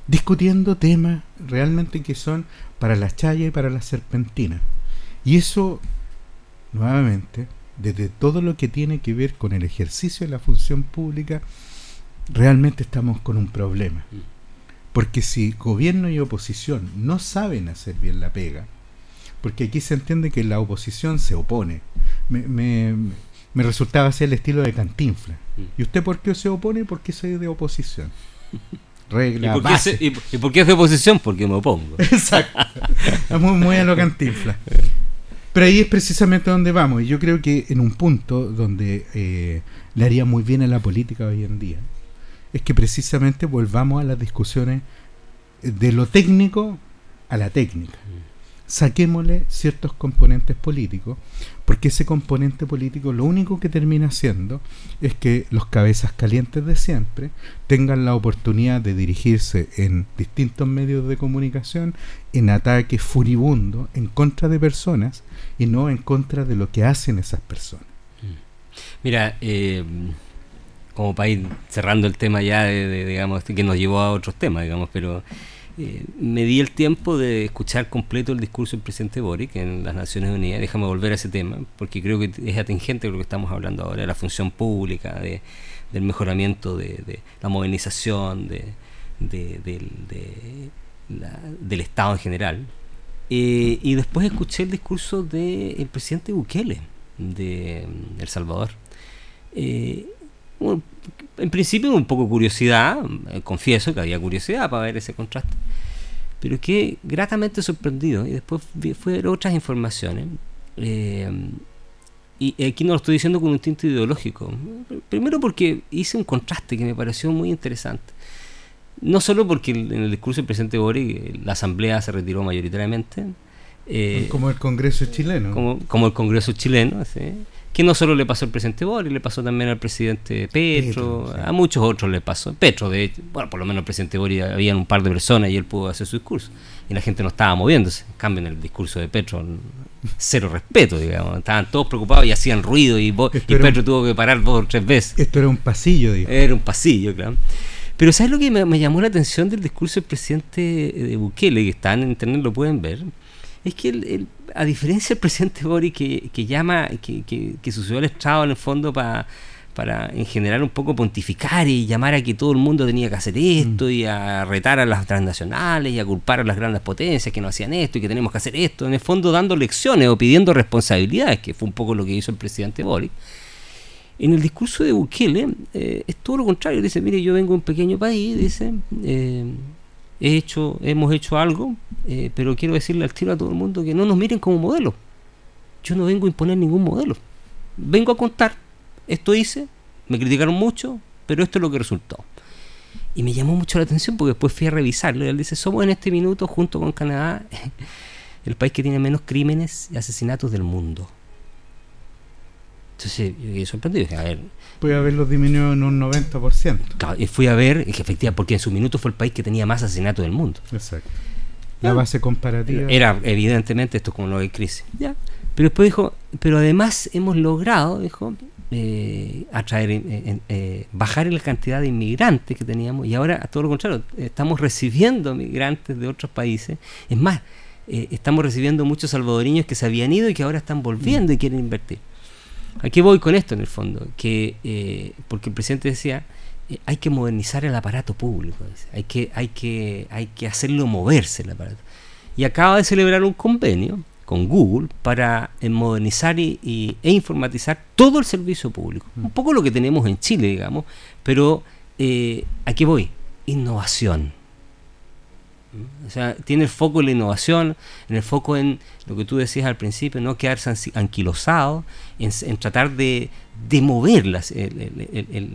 discutiendo temas realmente que son para la chaya y para la serpentina. Y eso, nuevamente, desde todo lo que tiene que ver con el ejercicio de la función pública, realmente estamos con un problema. Mm. Porque si gobierno y oposición no saben hacer bien la pega, porque aquí se entiende que la oposición se opone. Me, me, me resultaba ser el estilo de Cantinfla. Mm. ¿Y usted por qué se opone? Porque soy de oposición. ¿Y, Regla por qué base. se- y- y por qué es de oposición? Porque me opongo. Exacto. Es muy, muy a lo cantinfla. Pero ahí es precisamente donde vamos. Y yo creo que en un punto donde eh, le haría muy bien a la política hoy en día, es que precisamente volvamos a las discusiones de lo técnico a la técnica. Saquémosle ciertos componentes políticos, porque ese componente político lo único que termina haciendo es que los cabezas calientes de siempre tengan la oportunidad de dirigirse en distintos medios de comunicación en ataques furibundos en contra de personas y no en contra de lo que hacen esas personas. Mira, eh, como ir cerrando el tema ya, de, digamos, que nos llevó a otros temas, digamos, pero eh, me di el tiempo de escuchar completo el discurso del presidente Boric en las Naciones Unidas. Déjame volver a ese tema, porque creo que es atingente lo que estamos hablando ahora, de la función pública, de, del mejoramiento de, la modernización de, del Estado en general. Eh, y después escuché el discurso del presidente Bukele de mm, El Salvador. Eh, en principio un poco curiosidad, eh, confieso que había curiosidad para ver ese contraste, pero que gratamente sorprendido y después fueron otras informaciones. y aquí no lo estoy diciendo con un tinto ideológico, primero porque hice un contraste que me pareció muy interesante. No solo porque en el discurso del presidente Boric la asamblea se retiró mayoritariamente. Eh, como el Congreso chileno. Como, como el Congreso chileno, que no solo le pasó al presidente Boric, le pasó también al presidente Petro, a muchos otros le pasó. Petro, de hecho, bueno, por lo menos el presidente Boric había un par de personas y él pudo hacer su discurso. Y la gente no estaba moviéndose. En cambio, en el discurso de Petro, cero respeto, digamos. Estaban todos preocupados y hacían ruido y, y Petro tuvo que parar dos o tres veces. Esto era un pasillo, digamos. Era un pasillo, claro. Pero ¿sabes lo que me, llamó la atención del discurso del presidente de Bukele, que está en internet, lo pueden ver? Es que a diferencia del presidente Boric que, llama, que, que, que sucedió el Estado en el fondo para para en general un poco pontificar y llamar a que todo el mundo tenía que hacer esto y a retar a las transnacionales y a culpar a las grandes potencias que no hacían esto y que tenemos que hacer esto, en el fondo dando lecciones o pidiendo responsabilidades, que fue un poco lo que hizo el presidente Boric. En el discurso de Bukele eh, es todo lo contrario. Dice, mire, yo vengo de un pequeño país, dice, eh, he hecho, hemos hecho algo, eh, pero quiero decirle al tiro a todo el mundo que no nos miren como modelo. Yo no vengo a imponer ningún modelo. Vengo a contar, esto hice, me criticaron mucho, pero esto es lo que resultó. Y me llamó mucho la atención porque después fui a revisarlo y él dice, somos en este minuto, junto con Canadá, el país que tiene menos crímenes y asesinatos del mundo. Entonces yo quedé sorprendido. a ver. Puede haberlo disminuido en un 90%. Claro, y fui a ver, que efectivamente, porque en su minuto fue el país que tenía más asesinatos del mundo. Exacto. La base comparativa. Era, evidentemente, esto es como lo de crisis. ¿ya? Pero después dijo, pero además hemos logrado, dijo, eh, atraer, eh, eh, bajar la cantidad de inmigrantes que teníamos y ahora, a todo lo contrario, estamos recibiendo migrantes de otros países. Es más, estamos recibiendo muchos salvadoreños que se habían ido y que ahora están volviendo y quieren invertir. ¿A qué voy con esto en el fondo? Que, eh, porque el presidente decía, eh, hay que modernizar el aparato público, hay que, hay, que, hay que hacerlo moverse el aparato. Y acaba de celebrar un convenio con Google para eh, modernizar y, e informatizar todo el servicio público. Un poco lo que tenemos en Chile, digamos, pero ¿a qué voy? Innovación o sea, tiene el foco en la innovación, en el foco en lo que tú decías al principio, no quedarse anquilosado, en, tratar de, de mover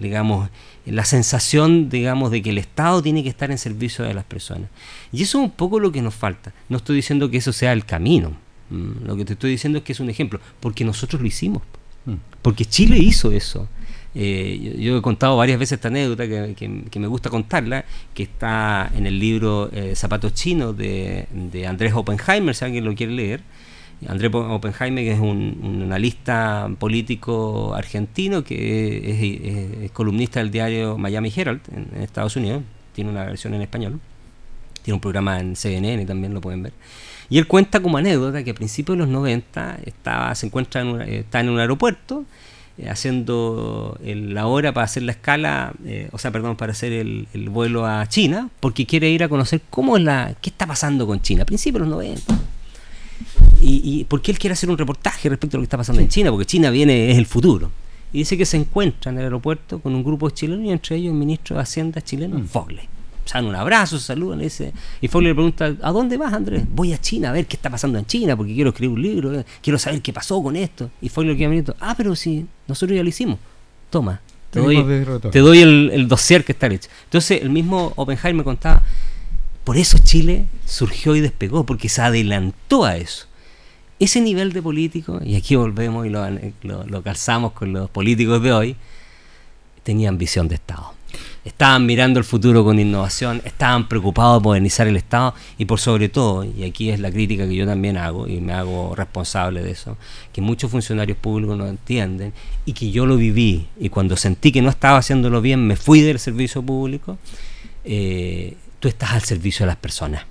digamos, la sensación digamos, de que el Estado tiene que estar en servicio de las personas. Y eso es un poco lo que nos falta. No estoy diciendo que eso sea el camino. Mm, lo que te estoy diciendo es que es un ejemplo, porque nosotros lo hicimos. Mm. Porque Chile hizo eso. Eh, yo, he contado varias veces esta anécdota que, me gusta contarla, que está en el libro eh, Zapatos Chinos de, Andrés Oppenheimer, si alguien lo quiere leer. Andrés Oppenheimer que es un, analista político argentino que es, columnista del diario Miami Herald en, Estados Unidos, tiene una versión en español, tiene un programa en CNN también lo pueden ver. Y él cuenta como anécdota que a principios de los 90 estaba, se encuentra en está en un aeropuerto eh, haciendo la hora para hacer la escala, eh, o sea, perdón, para hacer el, vuelo a China, porque quiere ir a conocer cómo es la, qué está pasando con China, a principios de los 90. Y, y porque él quiere hacer un reportaje respecto a lo que está pasando en China, porque China viene, es el futuro. Y dice que se encuentra en el aeropuerto con un grupo de chilenos y entre ellos el ministro de Hacienda chileno, mm dan un abrazo, se saludan, ese, y Fogler le pregunta, ¿a dónde vas Andrés? Voy a China a ver qué está pasando en China, porque quiero escribir un libro, eh, quiero saber qué pasó con esto. Y Fogler queda mirando, ah, pero si nosotros ya lo hicimos, toma, te doy, el, dossier que está hecho. Entonces el mismo Oppenheimer me contaba, por eso Chile surgió y despegó, porque se adelantó a eso. Ese nivel de político, y aquí volvemos y lo, lo, lo calzamos con los políticos de hoy, tenían visión de Estado estaban mirando el futuro con innovación, estaban preocupados de modernizar el Estado y por sobre todo, y aquí es la crítica que yo también hago y me hago responsable de eso, que muchos funcionarios públicos no entienden y que yo lo viví y cuando sentí que no estaba haciéndolo bien me fui del servicio público, eh, tú estás al servicio de las personas.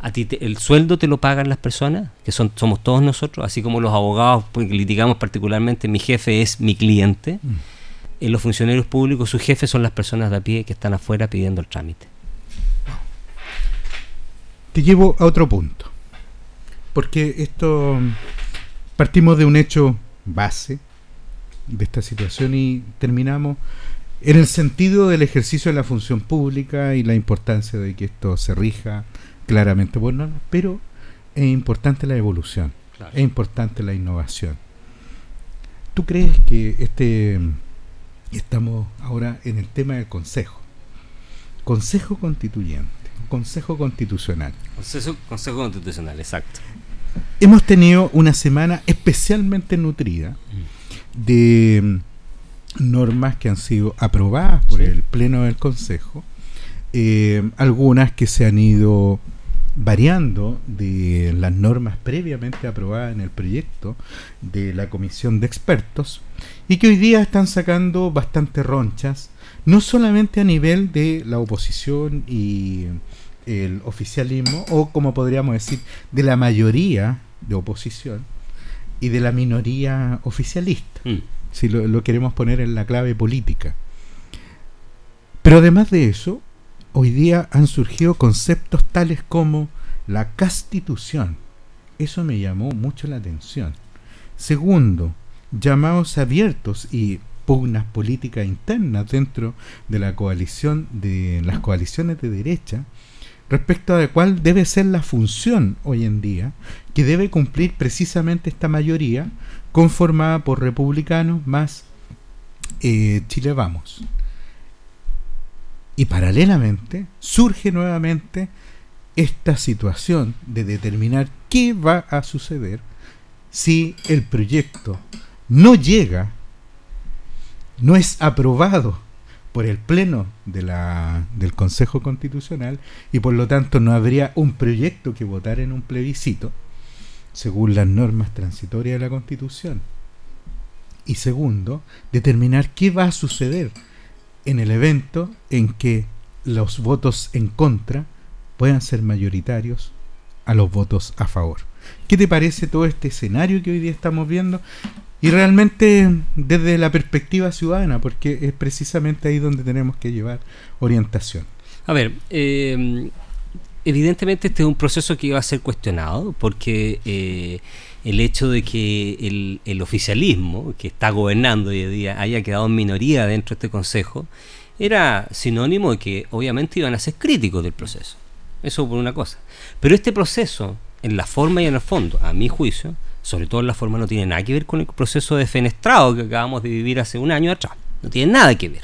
A ti el sueldo te lo pagan las personas, que son, somos todos nosotros, así como los abogados, porque litigamos particularmente, mi jefe es mi cliente. Mm en los funcionarios públicos sus jefes son las personas de a pie que están afuera pidiendo el trámite. Te llevo a otro punto. porque esto partimos de un hecho base de esta situación y terminamos en el sentido del ejercicio de la función pública y la importancia de que esto se rija claramente por normas, pero es importante la evolución, es importante la innovación. ¿Tú crees que este estamos ahora en el tema del Consejo? Consejo Constituyente, Consejo Constitucional. Consejo, consejo Constitucional, exacto. Hemos tenido una semana especialmente nutrida de normas que han sido aprobadas por el Pleno del Consejo, eh, algunas que se han ido variando de las normas previamente aprobadas en el proyecto de la comisión de expertos y que hoy día están sacando bastante ronchas, no solamente a nivel de la oposición y el oficialismo, o como podríamos decir, de la mayoría de oposición y de la minoría oficialista. Mm si lo, queremos poner en la clave política. Pero además de eso, hoy día han surgido conceptos tales como la constitución. Eso me llamó mucho la atención. Segundo, llamados abiertos y pugnas políticas internas dentro de la coalición de las coaliciones de derecha respecto a cuál debe ser la función hoy en día que debe cumplir precisamente esta mayoría conformada por republicanos más eh, Chile Vamos. Y paralelamente surge nuevamente esta situación de determinar qué va a suceder si el proyecto no llega, no es aprobado por el Pleno del Consejo Constitucional y por lo tanto no habría un proyecto que votar en un plebiscito, según las normas transitorias de la Constitución. Y segundo, determinar qué va a suceder en el evento en que los votos en contra puedan ser mayoritarios a los votos a favor. ¿Qué te parece todo este escenario que hoy día estamos viendo? Y realmente desde la perspectiva ciudadana, porque es precisamente ahí donde tenemos que llevar orientación. A ver, eh, evidentemente este es un proceso que iba a ser cuestionado porque eh, el hecho de que el, oficialismo que está gobernando hoy día haya quedado en minoría dentro de este consejo era sinónimo de que obviamente iban a ser críticos del proceso. Eso por una cosa. Pero este proceso, en la forma y en el fondo, a mi juicio, sobre todo en la forma, no tiene nada que ver con el proceso de fenestrado que acabamos de vivir hace un año atrás. No tiene nada que ver.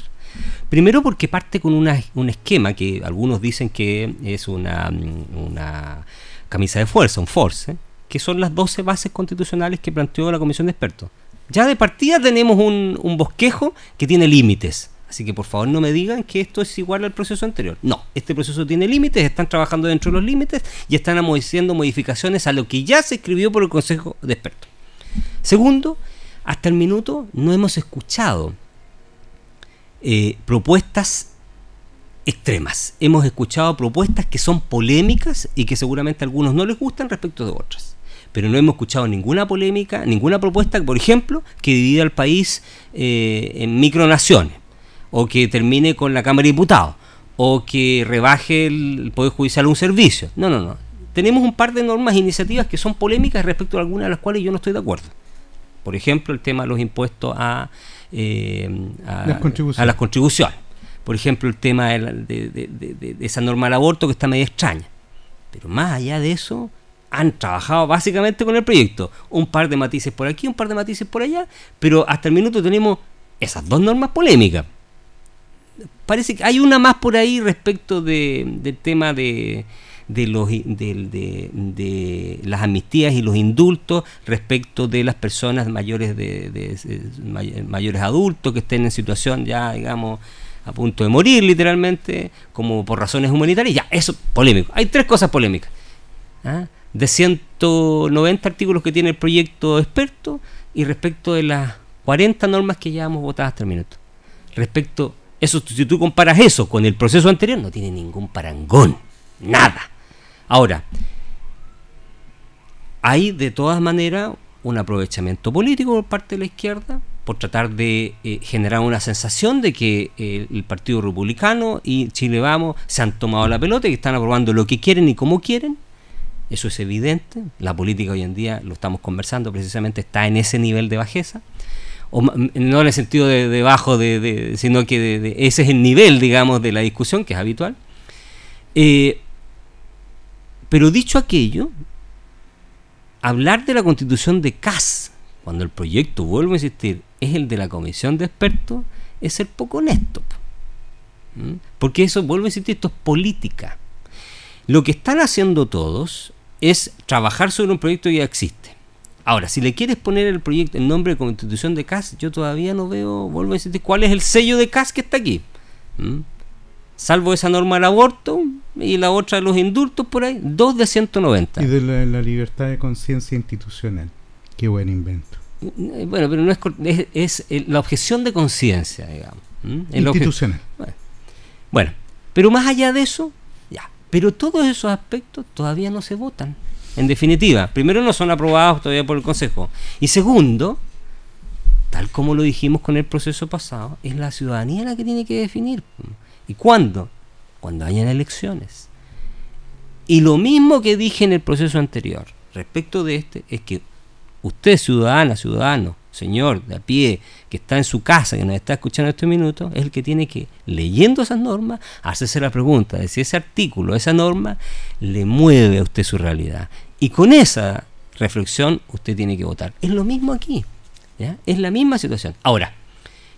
Primero porque parte con un esquema que algunos dicen que es una, una camisa de fuerza, un force, que son las 12 bases constitucionales que planteó la comisión de expertos. Ya de partida tenemos un, bosquejo que tiene límites. Así que por favor no me digan que esto es igual al proceso anterior. No, este proceso tiene límites, están trabajando dentro de los límites y están haciendo modificaciones a lo que ya se escribió por el Consejo de Expertos. Segundo, hasta el minuto no hemos escuchado eh, propuestas extremas. Hemos escuchado propuestas que son polémicas y que seguramente a algunos no les gustan respecto de otras. Pero no hemos escuchado ninguna polémica, ninguna propuesta, por ejemplo, que divida al país eh, en micronaciones, o que termine con la Cámara de Diputados, o que rebaje el Poder Judicial a un servicio. No, no, no. Tenemos un par de normas e iniciativas que son polémicas respecto a algunas de las cuales yo no estoy de acuerdo. Por ejemplo, el tema de los impuestos a eh, a, las contribuciones. Por ejemplo, el tema de, esa norma del aborto que está medio extraña. Pero más allá de eso, han trabajado básicamente con el proyecto. Un par de matices por aquí, un par de matices por allá, pero hasta el minuto tenemos esas dos normas polémicas. Parece que hay una más por ahí respecto del tema de, de, los, de, las amnistías y los indultos respecto de las personas mayores de, mayores adultos que estén en situación ya digamos a punto de morir literalmente como por razones humanitarias ya eso polémico hay tres cosas polémicas ¿ah? De 190 artículos que tiene el proyecto experto y respecto de las 40 normas que ya hemos votado hasta el minuto. Respecto eso si tú comparas eso con el proceso anterior no tiene ningún parangón nada. Ahora, hay de todas maneras un aprovechamiento político por parte de la izquierda por tratar de eh, generar una sensación de que eh, el Partido Republicano y Chile Vamos se han tomado la pelota y están aprobando lo que quieren y como quieren, eso es evidente, la política hoy en día, lo estamos conversando precisamente, está en ese nivel de bajeza, o, no en el sentido de, bajo, de, sino que ese es el nivel, digamos, de la discusión, que es habitual. Eh, pero dicho aquello, hablar de la constitución de CAS, cuando el proyecto, vuelvo a insistir, es el de la comisión de expertos, es ser poco honesto. ¿Mm? Porque eso, vuelvo a insistir, esto es política. Lo que están haciendo todos es trabajar sobre un proyecto que ya existe. Ahora, si le quieres poner el proyecto en nombre de Constitución de CAS, yo todavía no veo, vuelvo a insistir, cuál es el sello de CAS que está aquí. ¿Mm? Salvo esa norma del aborto y la otra de los indultos por ahí, dos de 190. Y de la, libertad de conciencia institucional. Qué buen invento. Eh, bueno, pero no es, es, la objeción de conciencia, digamos. Institucional. bueno, pero más allá de eso, pero todos esos aspectos todavía no se votan. En definitiva, primero no son aprobados todavía por el Consejo. Y segundo, tal como lo dijimos con el proceso pasado, es la ciudadanía la que tiene que definir. ¿Y cuándo? Cuando hayan elecciones. Y lo mismo que dije en el proceso anterior respecto de este es que usted, ciudadana, ciudadano, señor de a pie, que está en su casa, que nos está escuchando este minuto, es el que tiene que, leyendo esas normas, hacerse la pregunta de si ese artículo, esa norma, le mueve a usted su realidad. Y con esa reflexión usted tiene que votar. Es lo mismo aquí. Es la misma situación. Ahora,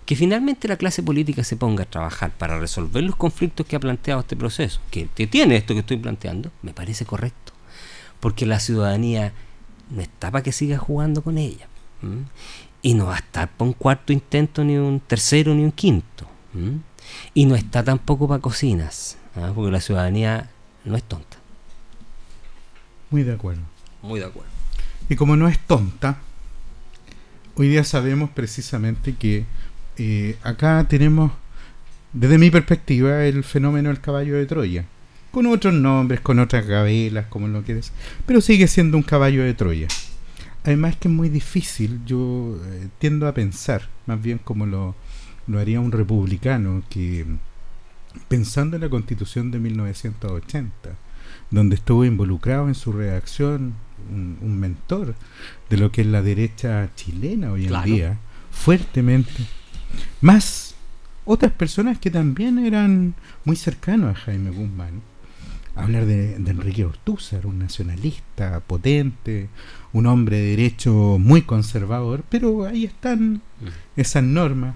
que finalmente la clase política se ponga a trabajar para resolver los conflictos que ha planteado este proceso, que, tiene esto que estoy planteando, me parece correcto. Porque la ciudadanía no está para que siga jugando con ella. Y no va a estar para un cuarto intento, ni un tercero, ni un quinto. Y no está tampoco para cocinas, ¿ah? porque la ciudadanía no es tonta. Muy de acuerdo. Muy de acuerdo. Y como no es tonta, hoy día sabemos precisamente que eh, acá tenemos, desde mi perspectiva, el fenómeno del caballo de Troya. Con otros nombres, con otras gabelas, como lo quieres. Pero sigue siendo un caballo de Troya. Además que es muy difícil, yo eh, tiendo a pensar, más bien como lo, lo haría un republicano, que pensando en la constitución de 1980, donde estuvo involucrado en su redacción un, mentor de lo que es la derecha chilena hoy en día, fuertemente, más otras personas que también eran muy cercanos a Jaime Guzmán. Hablar de, de Enrique Ortúzar, un nacionalista potente, un hombre de derecho muy conservador, pero ahí están mm. esas normas.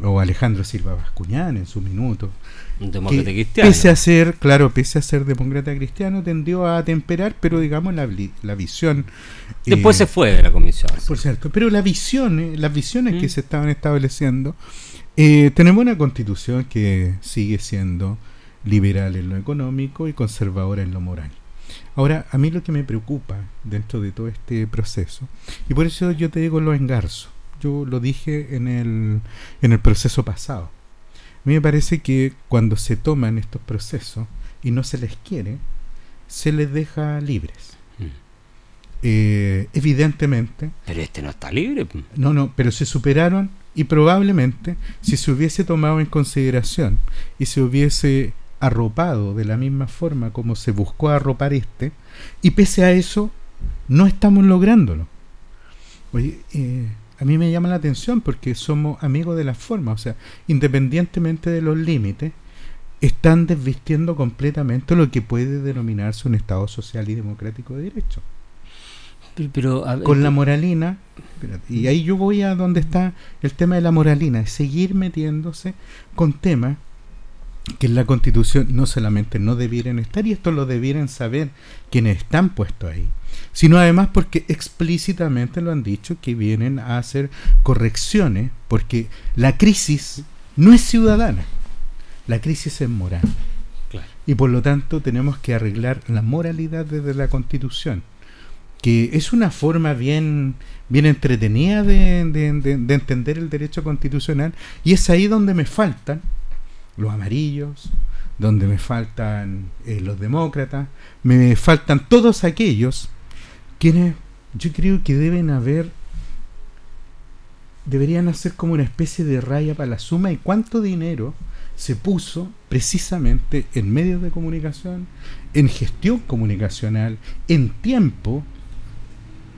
O Alejandro Silva Bascuñán en su minuto. Un demócrata cristiano. Pese a ser, claro, pese a ser demócrata cristiano, tendió a temperar, pero digamos la, la visión. Después se fue de la comisión. Por cierto, pero la visión, eh, las visiones que mm. se estaban estableciendo, eh, tenemos una constitución que sigue siendo liberal en lo económico y conservadora en lo moral. Ahora, a mí lo que me preocupa dentro de todo este proceso, y por eso yo te digo lo engarzo, yo lo dije en el, en el proceso pasado. A mí me parece que cuando se toman estos procesos y no se les quiere, se les deja libres. Mm. Eh, evidentemente. Pero este no está libre. No, no, pero se superaron y probablemente si se hubiese tomado en consideración y se hubiese arropado de la misma forma como se buscó arropar este, y pese a eso, no estamos lográndolo. Oye, eh, a mí me llama la atención porque somos amigos de la forma, o sea, independientemente de los límites, están desvistiendo completamente lo que puede denominarse un Estado social y democrático de derecho. Pero, con la moralina, y ahí yo voy a donde está el tema de la moralina, seguir metiéndose con temas que en la constitución no solamente no debieran estar, y esto lo debieran saber quienes están puestos ahí, sino además porque explícitamente lo han dicho que vienen a hacer correcciones, porque la crisis no es ciudadana, la crisis es moral. Y por lo tanto tenemos que arreglar la moralidad desde la constitución, que es una forma bien, bien entretenida de, de entender el derecho constitucional, y es ahí donde me faltan los amarillos, donde me faltan eh, los demócratas, me faltan todos aquellos quienes yo creo que deben haber, deberían hacer como una especie de raya para la suma y cuánto dinero se puso precisamente en medios de comunicación, en gestión comunicacional, en tiempo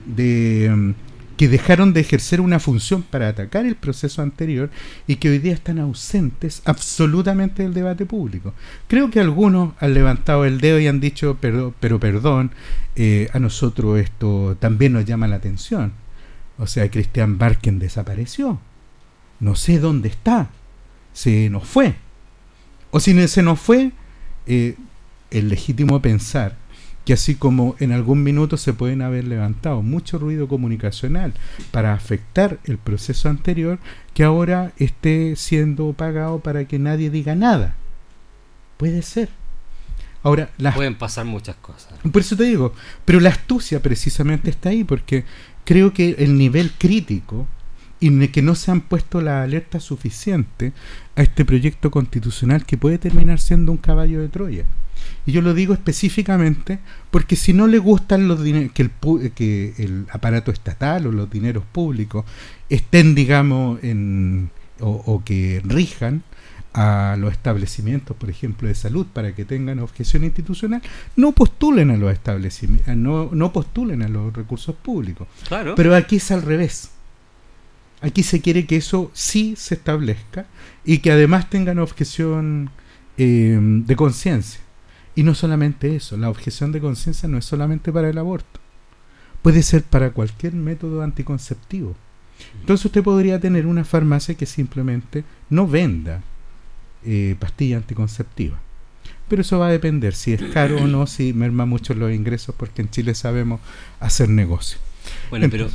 de mm, que dejaron de ejercer una función para atacar el proceso anterior y que hoy día están ausentes absolutamente del debate público. Creo que algunos han levantado el dedo y han dicho, pero, pero perdón, eh, a nosotros esto también nos llama la atención. O sea, Christian Barken desapareció. No sé dónde está. Se nos fue. O si se nos fue, eh, es legítimo pensar que así como en algún minuto se pueden haber levantado mucho ruido comunicacional para afectar el proceso anterior, que ahora esté siendo pagado para que nadie diga nada. Puede ser. Ahora, pueden pasar muchas cosas. Por eso te digo, pero la astucia precisamente está ahí, porque creo que el nivel crítico y que no se han puesto la alerta suficiente a este proyecto constitucional que puede terminar siendo un caballo de Troya. Y yo lo digo específicamente porque si no le gustan los que el, que el aparato estatal o los dineros públicos estén, digamos, en, o, que rijan a los establecimientos, por ejemplo, de salud para que tengan objeción institucional, no postulen a los establecimientos, no, no postulen a los recursos públicos. Claro. Pero aquí es al revés. Aquí se quiere que eso sí se establezca y que además tengan objeción eh, de conciencia. Y no solamente eso, la objeción de conciencia no es solamente para el aborto, puede ser para cualquier método anticonceptivo. Entonces usted podría tener una farmacia que simplemente no venda eh, pastilla anticonceptiva. Pero eso va a depender si es caro o no, si merma mucho los ingresos, porque en Chile sabemos hacer negocio. Bueno, pero,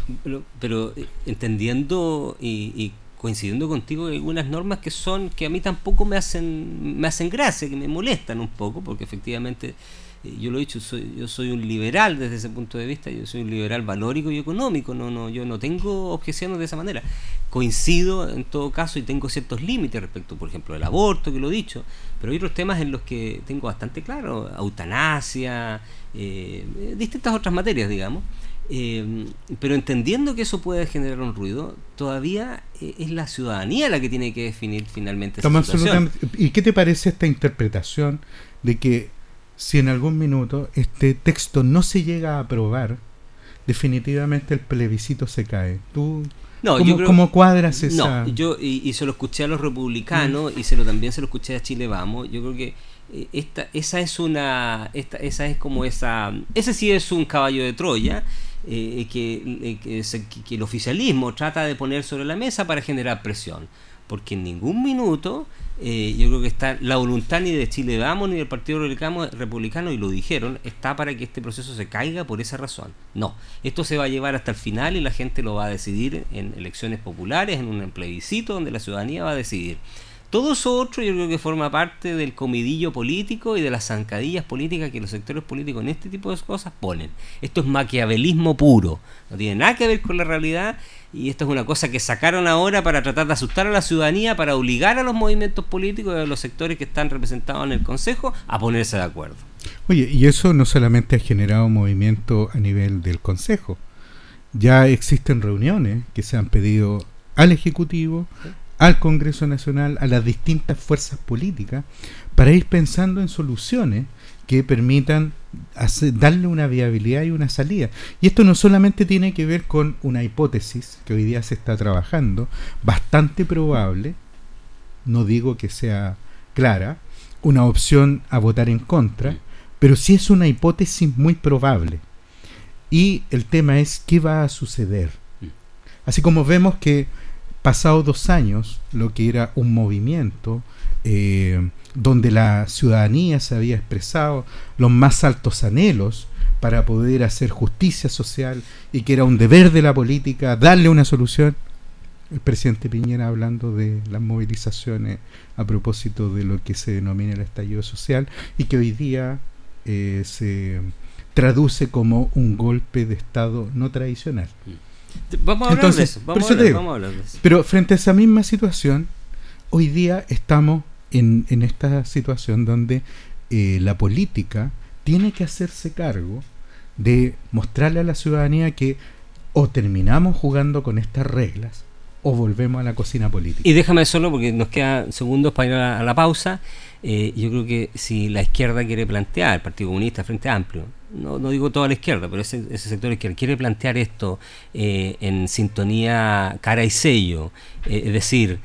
pero, eh, entendiendo y coincidiendo contigo hay algunas normas que son que a mí tampoco me hacen me hacen gracia que me molestan un poco porque efectivamente eh, yo lo he dicho soy, yo soy un liberal desde ese punto de vista yo soy un liberal valórico y económico no no yo no tengo objeciones de esa manera. Coincido en todo caso y tengo ciertos límites respecto por ejemplo del aborto que lo he dicho pero hay otros temas en los que tengo bastante claro eutanasia eh, distintas otras materias digamos eh, pero entendiendo que eso puede generar un ruido, todavía eh, es la ciudadanía la que tiene que definir finalmente esa situación. ¿Y qué te parece esta interpretación de que si en algún minuto este texto no se llega a aprobar, definitivamente el plebiscito se cae? ¿Tú no, ¿Cómo, cuadras esa...? No, yo, y, se lo escuché a los republicanos mm. y se lo también se lo escuché a Chile Vamos, yo creo que eh, esta, esa es una... Esta, esa es como esa... Ese sí es un caballo de Troya eh, que, que, el oficialismo trata de poner sobre la mesa para generar presión. Porque en ningún minuto eh, yo creo que está la voluntad ni de Chile Vamos ni del Partido Republicano, y lo dijeron, está para que este proceso se caiga por esa razón. No, esto se va a llevar hasta el final y la gente lo va a decidir en elecciones populares, en un plebiscito donde la ciudadanía va a decidir. Todo eso otro yo creo que forma parte del comidillo político y de las zancadillas políticas que los sectores políticos en este tipo de cosas ponen. Esto es maquiavelismo puro, no tiene nada que ver con la realidad y esto es una cosa que sacaron ahora para tratar de asustar a la ciudadanía, para obligar a los movimientos políticos y a los sectores que están representados en el Consejo a ponerse de acuerdo. Oye, y eso no solamente ha generado movimiento a nivel del Consejo, ya existen reuniones que se han pedido al Ejecutivo, al Congreso Nacional, a las distintas fuerzas políticas, para ir pensando en soluciones que permitan darle una viabilidad y una salida. Y esto no solamente tiene que ver con una hipótesis que hoy día se está trabajando, bastante probable, no digo que sea clara, una opción a votar en contra, pero sí es una hipótesis muy probable. Y el tema es qué va a suceder. Mm. Así como vemos que pasado dos años, lo que era un movimiento eh, donde la ciudadanía se había expresado los más altos anhelos para poder hacer justicia social y que era un deber de la política darle una solución. El presidente Piñera hablando de las movilizaciones a propósito de lo que se denomina el estallido social y que hoy día eh, se traduce como un golpe de Estado no tradicional. Vamos a hablar de eso. Vamos, a Pero frente a esa misma situación, hoy día estamos en, en esta situación donde eh, la política tiene que hacerse cargo de mostrarle a la ciudadanía que o terminamos jugando con estas reglas o volvemos a la cocina política. Y déjame solo, porque nos quedan segundos para ir a la, pausa. Eh, yo creo que si la izquierda quiere plantear, el Partido Comunista, Frente Amplio, no, no digo toda la izquierda, pero ese, ese sector izquierdo quiere plantear esto eh, en sintonía cara y sello, eh, es decir,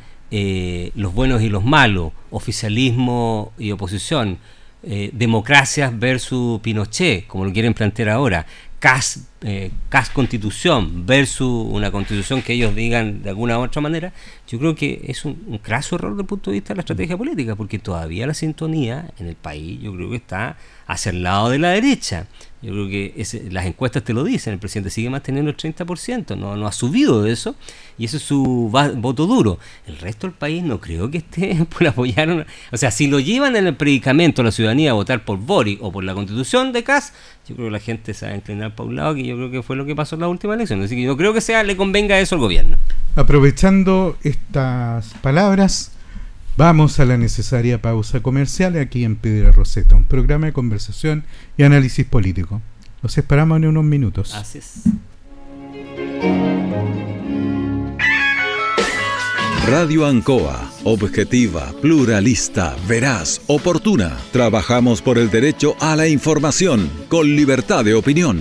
los buenos y los malos, oficialismo y oposición, democracias versus Pinochet, como lo quieren plantear ahora, CAS, eh, CAS constitución versus una constitución que ellos digan de alguna u otra manera, yo creo que es un, un craso error desde el punto de vista de la estrategia política, porque todavía la sintonía en el país yo creo que está hacia el lado de la derecha. Yo creo que las encuestas te lo dicen, el presidente sigue manteniendo el 30%, no, no ha subido de eso, y eso es su voto duro. El resto del país no creo que esté por apoyar, o sea, si lo llevan en el predicamento a la ciudadanía a votar por Boric o por la constitución de Cas, yo creo que la gente se va a inclinar para un lado, que yo creo que fue lo que pasó en la última elección. Así que yo creo que sea, le convenga eso al gobierno. Aprovechando estas palabras, Vamos a la necesaria pausa comercial aquí en Piedra Roseta, un programa de conversación y análisis político. Los esperamos en unos minutos. Así es. Radio Ancoa, objetiva, pluralista, veraz, oportuna. Trabajamos por el derecho a la información, con libertad de opinión.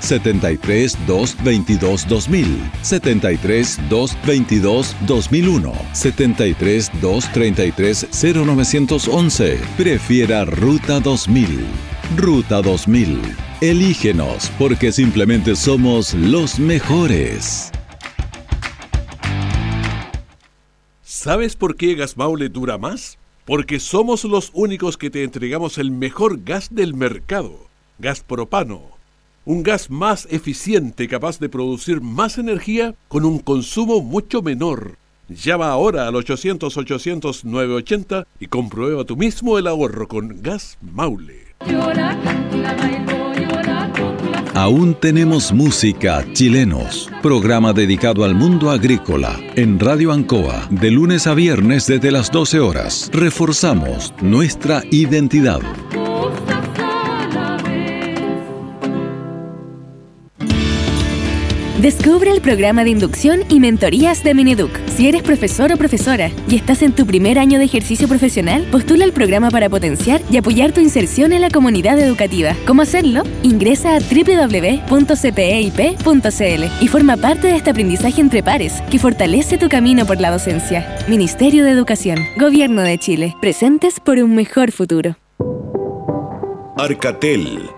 73 222 2000, 73 222 2001, 73 233 0911. Prefiera Ruta 2000. Ruta 2000. Elígenos porque simplemente somos los mejores. ¿Sabes por qué Gas Maule dura más? Porque somos los únicos que te entregamos el mejor gas del mercado, gas propano un gas más eficiente capaz de producir más energía con un consumo mucho menor. Llama ahora al 800-800-980 y comprueba tú mismo el ahorro con Gas Maule. Aún tenemos música chilenos, programa dedicado al mundo agrícola en Radio Ancoa de lunes a viernes desde las 12 horas. Reforzamos nuestra identidad. Descubre el programa de inducción y mentorías de Mineduc. Si eres profesor o profesora y estás en tu primer año de ejercicio profesional, postula el programa para potenciar y apoyar tu inserción en la comunidad educativa. ¿Cómo hacerlo? Ingresa a www.cpeip.cl y forma parte de este aprendizaje entre pares que fortalece tu camino por la docencia. Ministerio de Educación, Gobierno de Chile. Presentes por un mejor futuro. Arcatel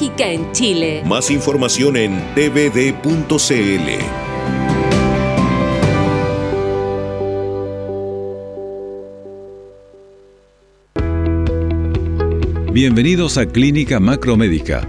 en Chile. Más información en tvd.cl. Bienvenidos a Clínica Macromédica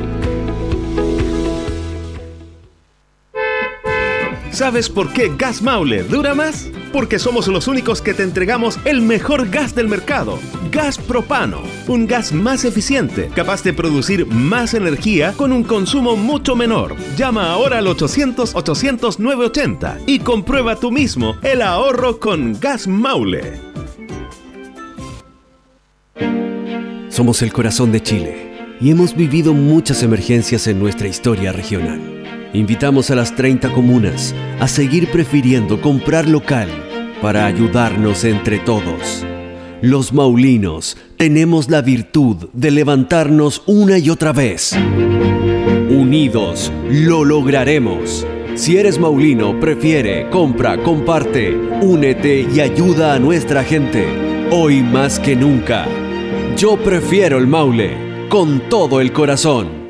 ¿Sabes por qué Gas Maule dura más? Porque somos los únicos que te entregamos el mejor gas del mercado, gas propano, un gas más eficiente, capaz de producir más energía con un consumo mucho menor. Llama ahora al 800-800-980 y comprueba tú mismo el ahorro con Gas Maule. Somos el corazón de Chile y hemos vivido muchas emergencias en nuestra historia regional. Invitamos a las 30 comunas a seguir prefiriendo comprar local para ayudarnos entre todos. Los maulinos tenemos la virtud de levantarnos una y otra vez. Unidos lo lograremos. Si eres maulino, prefiere, compra, comparte, únete y ayuda a nuestra gente. Hoy más que nunca. Yo prefiero el Maule, con todo el corazón.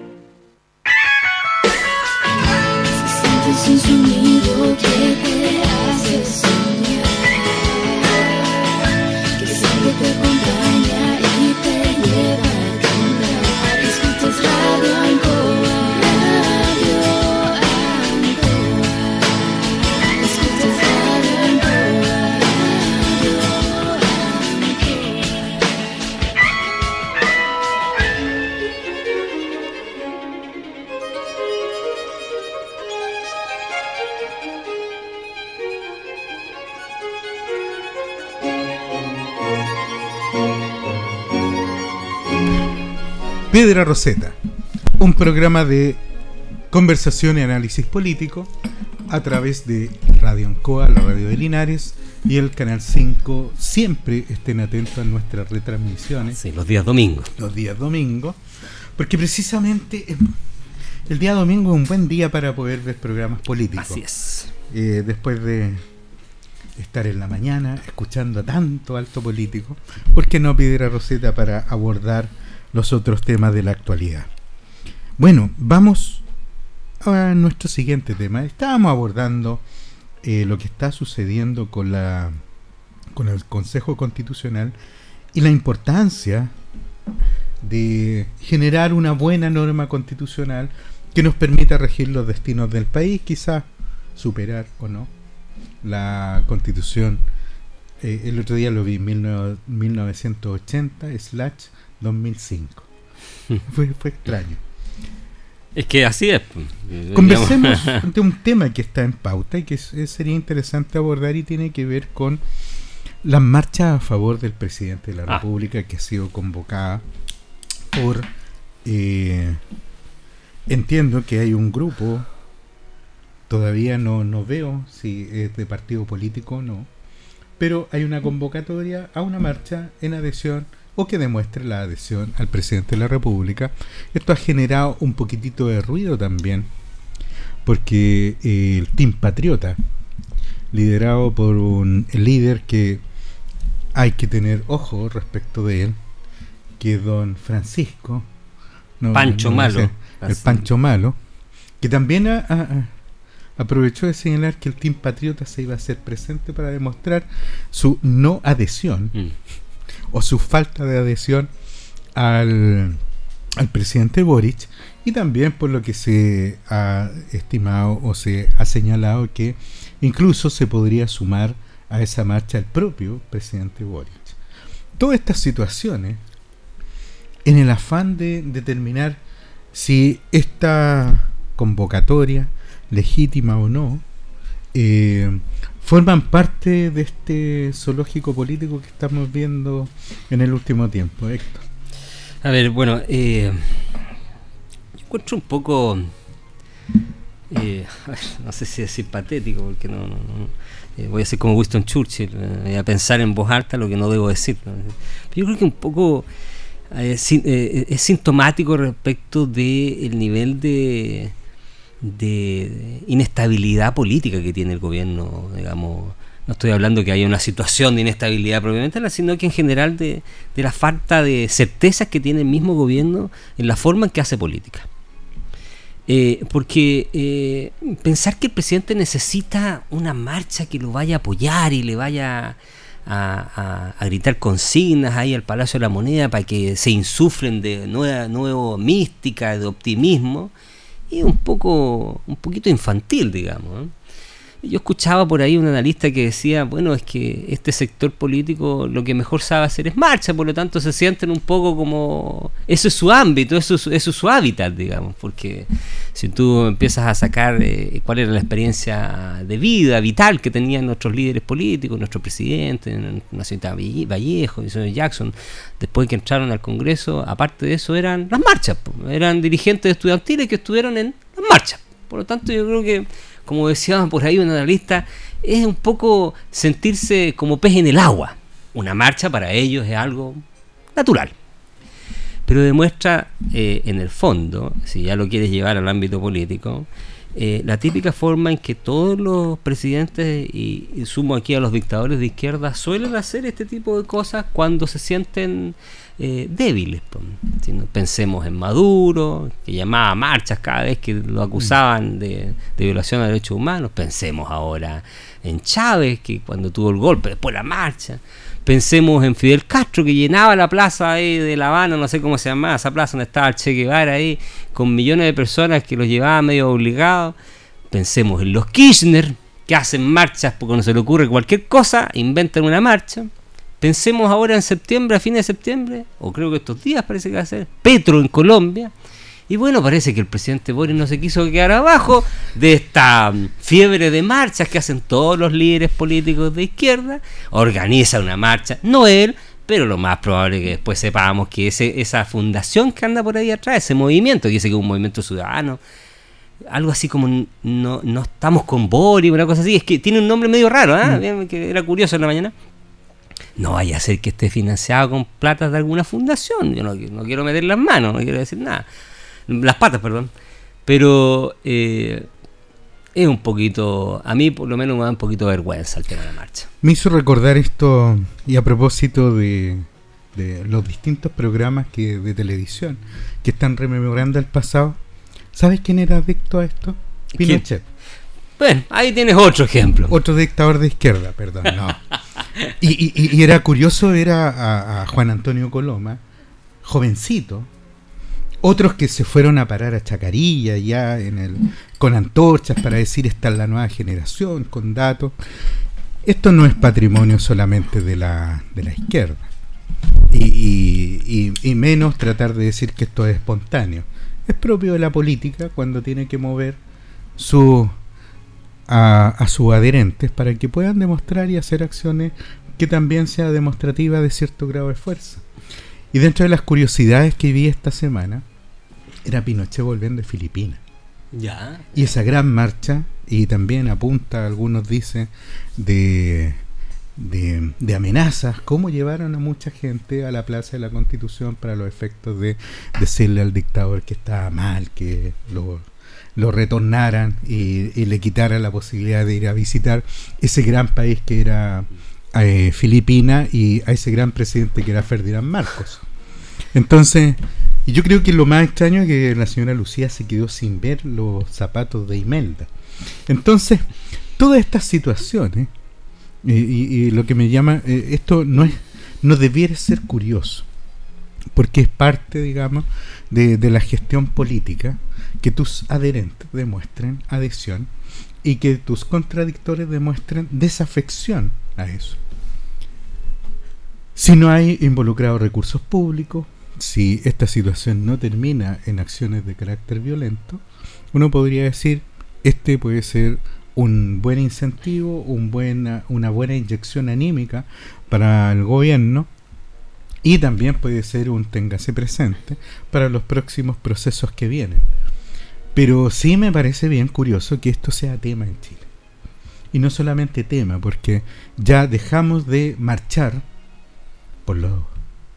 Piedra Roseta, un programa de conversación y análisis político a través de Radio Ancoa, la radio de Linares y el Canal 5. Siempre estén atentos a nuestras retransmisiones. Sí, los días domingos. Los días domingos, porque precisamente el día domingo es un buen día para poder ver programas políticos. Así es. Eh, después de estar en la mañana escuchando tanto alto político, ¿por qué no Piedra Roseta para abordar los otros temas de la actualidad. Bueno, vamos a nuestro siguiente tema. Estábamos abordando eh, lo que está sucediendo con la con el Consejo Constitucional y la importancia de generar una buena norma constitucional que nos permita regir los destinos del país, quizás superar o no la constitución. Eh, el otro día lo vi, 1980 slash 2005. fue, fue extraño. Es que así es. Pues. Conversemos de un tema que está en pauta y que sería interesante abordar y tiene que ver con la marcha a favor del presidente de la ah. República que ha sido convocada por... Eh, entiendo que hay un grupo, todavía no, no veo si es de partido político o no, pero hay una convocatoria a una marcha en adhesión o que demuestre la adhesión al presidente de la República. Esto ha generado un poquitito de ruido también, porque eh, el Team Patriota, liderado por un líder que hay que tener ojo respecto de él, que es don Francisco. Pancho Malo. el Pancho Malo, que también aprovechó de señalar que el Team Patriota se iba a hacer presente para demostrar su no adhesión. Mm o su falta de adhesión al, al presidente Boric y también por lo que se ha estimado o se ha señalado que incluso se podría sumar a esa marcha el propio presidente Boric. Todas estas situaciones, en el afán de determinar si esta convocatoria, legítima o no, eh, forman parte de este zoológico político que estamos viendo en el último tiempo, Héctor. A ver, bueno, eh, yo encuentro un poco, eh, no sé si decir patético, porque no, eh, voy a ser como Winston Churchill, voy a pensar en voz alta lo que no debo decir. yo creo que un poco es sintomático respecto del nivel de de inestabilidad política que tiene el gobierno, digamos. No estoy hablando que haya una situación de inestabilidad propiamente, sino que en general de, la falta de certezas que tiene el mismo gobierno en la forma en que hace política. Eh, porque eh, pensar que el presidente necesita una marcha que lo vaya a apoyar y le vaya a, gritar consignas ahí al Palacio de la Moneda para que se insuflen de nueva, nueva mística, de optimismo, y un poco un poquito infantil, digamos. Yo escuchaba por ahí un analista que decía, bueno, es que este sector político lo que mejor sabe hacer es marcha, por lo tanto se sienten un poco como... Eso es su ámbito, eso es, su hábitat, digamos, porque si tú empiezas a sacar eh, cuál era la experiencia de vida, vital que tenían nuestros líderes políticos, nuestro presidente, Nacional Vallejo, y Jackson, después que entraron al Congreso, aparte de eso eran las marchas, eran dirigentes estudiantiles que estuvieron en las marchas. Por lo tanto, yo creo que como decía por ahí un analista, es un poco sentirse como pez en el agua. Una marcha para ellos es algo natural. Pero demuestra eh, en el fondo, si ya lo quieres llevar al ámbito político, eh, la típica forma en que todos los presidentes, y, y, sumo aquí a los dictadores de izquierda, suelen hacer este tipo de cosas cuando se sienten eh, débiles. Pensemos en Maduro, que llamaba marchas cada vez que lo acusaban de, violación a derechos humanos. Pensemos ahora en Chávez, que cuando tuvo el golpe, después la marcha. Pensemos en Fidel Castro, que llenaba la plaza de La Habana, no sé cómo se llamaba, esa plaza donde estaba el Che Guevara ahí, con millones de personas que los llevaban medio obligados. Pensemos en los Kirchner, que hacen marchas porque no se le ocurre cualquier cosa, inventan una marcha. Pensemos ahora en septiembre, a fines de septiembre, o creo que estos días parece que va a ser, Petro en Colombia. Y bueno, parece que el presidente Boris no se quiso quedar abajo de esta mm, fiebre de marchas que hacen todos los líderes políticos de izquierda. Organiza una marcha, no él, pero lo más probable es que después sepamos que ese, esa fundación que anda por ahí atrás, ese movimiento, que dice que es un movimiento ciudadano, algo así como no, no estamos con Boris, una cosa así, es que tiene un nombre medio raro, ¿eh? que era curioso en la mañana no vaya a ser que esté financiado con plata de alguna fundación. Yo no, quiero meter las manos, no quiero decir nada. Las patas, perdón. Pero eh, es un poquito, a mí por lo menos me da un poquito de vergüenza el tema de la marcha. Me hizo recordar esto, y a propósito de, los distintos programas que de televisión que están rememorando el pasado. ¿Sabes quién era adicto a esto? Pinochet. Bueno, ahí tienes otro ejemplo. Otro dictador de izquierda, perdón, no. Y, era curioso ver a, Juan Antonio Coloma, jovencito, otros que se fueron a parar a Chacarilla ya en el, con antorchas para decir esta es la nueva generación, con datos. Esto no es patrimonio solamente de la, de la izquierda. Y, y, menos tratar de decir que esto es espontáneo. Es propio de la política cuando tiene que mover su a, sus adherentes para que puedan demostrar y hacer acciones que también sea demostrativa de cierto grado de fuerza. Y dentro de las curiosidades que vi esta semana, era Pinochet volviendo de Filipinas. Ya. Y esa gran marcha, y también apunta, algunos dicen, de, de, de, amenazas, cómo llevaron a mucha gente a la Plaza de la Constitución para los efectos de decirle al dictador que estaba mal, que lo, lo retornaran y, le quitaran la posibilidad de ir a visitar ese gran país que era eh, Filipina y a ese gran presidente que era Ferdinand Marcos. Entonces, yo creo que lo más extraño es que la señora Lucía se quedó sin ver los zapatos de Imelda. Entonces, todas estas situaciones, y, lo que me llama, eh, esto no es, no debiera ser curioso, porque es parte, digamos, de, de la gestión política que tus adherentes demuestren adhesión y que tus contradictores demuestren desafección a eso. Si no hay involucrados recursos públicos, si esta situación no termina en acciones de carácter violento, uno podría decir, este puede ser un buen incentivo, un una buena inyección anímica para el gobierno y también puede ser un téngase presente para los próximos procesos que vienen. Pero sí me parece bien curioso que esto sea tema en Chile. Y no solamente tema, porque ya dejamos de marchar por, los,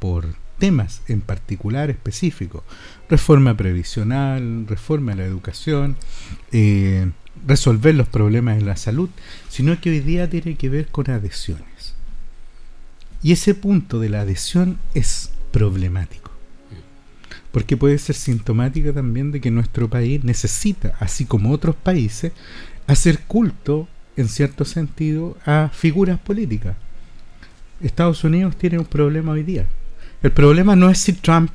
por temas en particular específicos. Reforma previsional, reforma de la educación, eh, resolver los problemas de la salud, sino que hoy día tiene que ver con adhesiones. Y ese punto de la adhesión es problemático porque puede ser sintomática también de que nuestro país necesita, así como otros países, hacer culto, en cierto sentido, a figuras políticas. Estados Unidos tiene un problema hoy día. El problema no es si Trump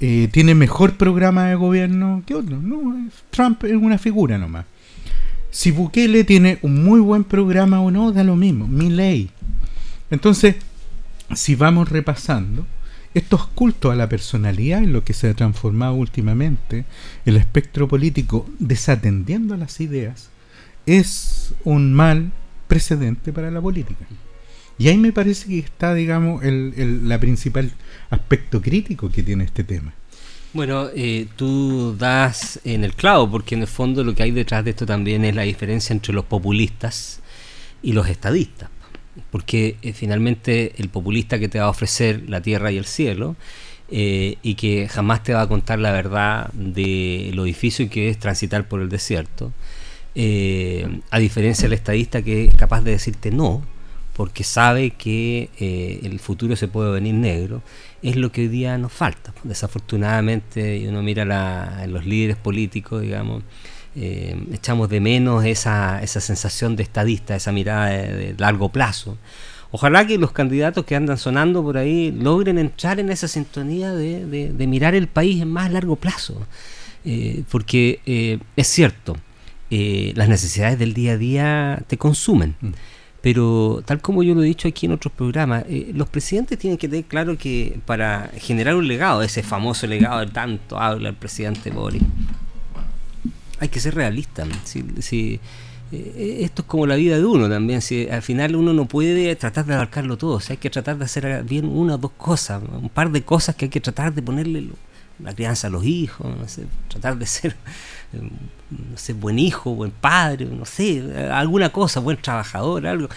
eh, tiene mejor programa de gobierno que otro. No, Trump es una figura nomás. si Bukele tiene un muy buen programa o no, da lo mismo, mi ley. Entonces, si vamos repasando, estos cultos a la personalidad en lo que se ha transformado últimamente el espectro político desatendiendo las ideas es un mal precedente para la política. Y ahí me parece que está, digamos, el, la principal aspecto crítico que tiene este tema. Bueno, eh, tú das en el clavo, porque en el fondo lo que hay detrás de esto también es la diferencia entre los populistas y los estadistas. Porque eh, finalmente el populista que te va a ofrecer la tierra y el cielo, eh, y que jamás te va a contar la verdad de lo difícil que es transitar por el desierto, a diferencia del estadista que es capaz de decirte no, porque sabe que el futuro se puede venir negro es lo que hoy día nos falta. Desafortunadamente, uno mira la, los líderes políticos, digamos, eh, echamos de menos esa, esa sensación de estadista, esa mirada de, largo plazo. Ojalá que los candidatos que andan sonando por ahí logren entrar en esa sintonía de, mirar el país en más largo plazo. Eh, porque eh, es cierto, las necesidades del día a día te consumen. Mm. Pero tal como yo lo he dicho aquí en otros programas, eh, los presidentes tienen que tener claro que para generar un legado, ese famoso legado de tanto habla el presidente Boris, hay que ser realista. Si, eh, esto es como la vida de uno también. Si al final uno no puede tratar de abarcarlo todo, o hay que tratar de hacer bien una o dos cosas, un par de cosas que hay que tratar de ponerle la crianza a los hijos, tratar de ser no sé, buen hijo, buen padre, no sé, alguna cosa, buen trabajador, algo.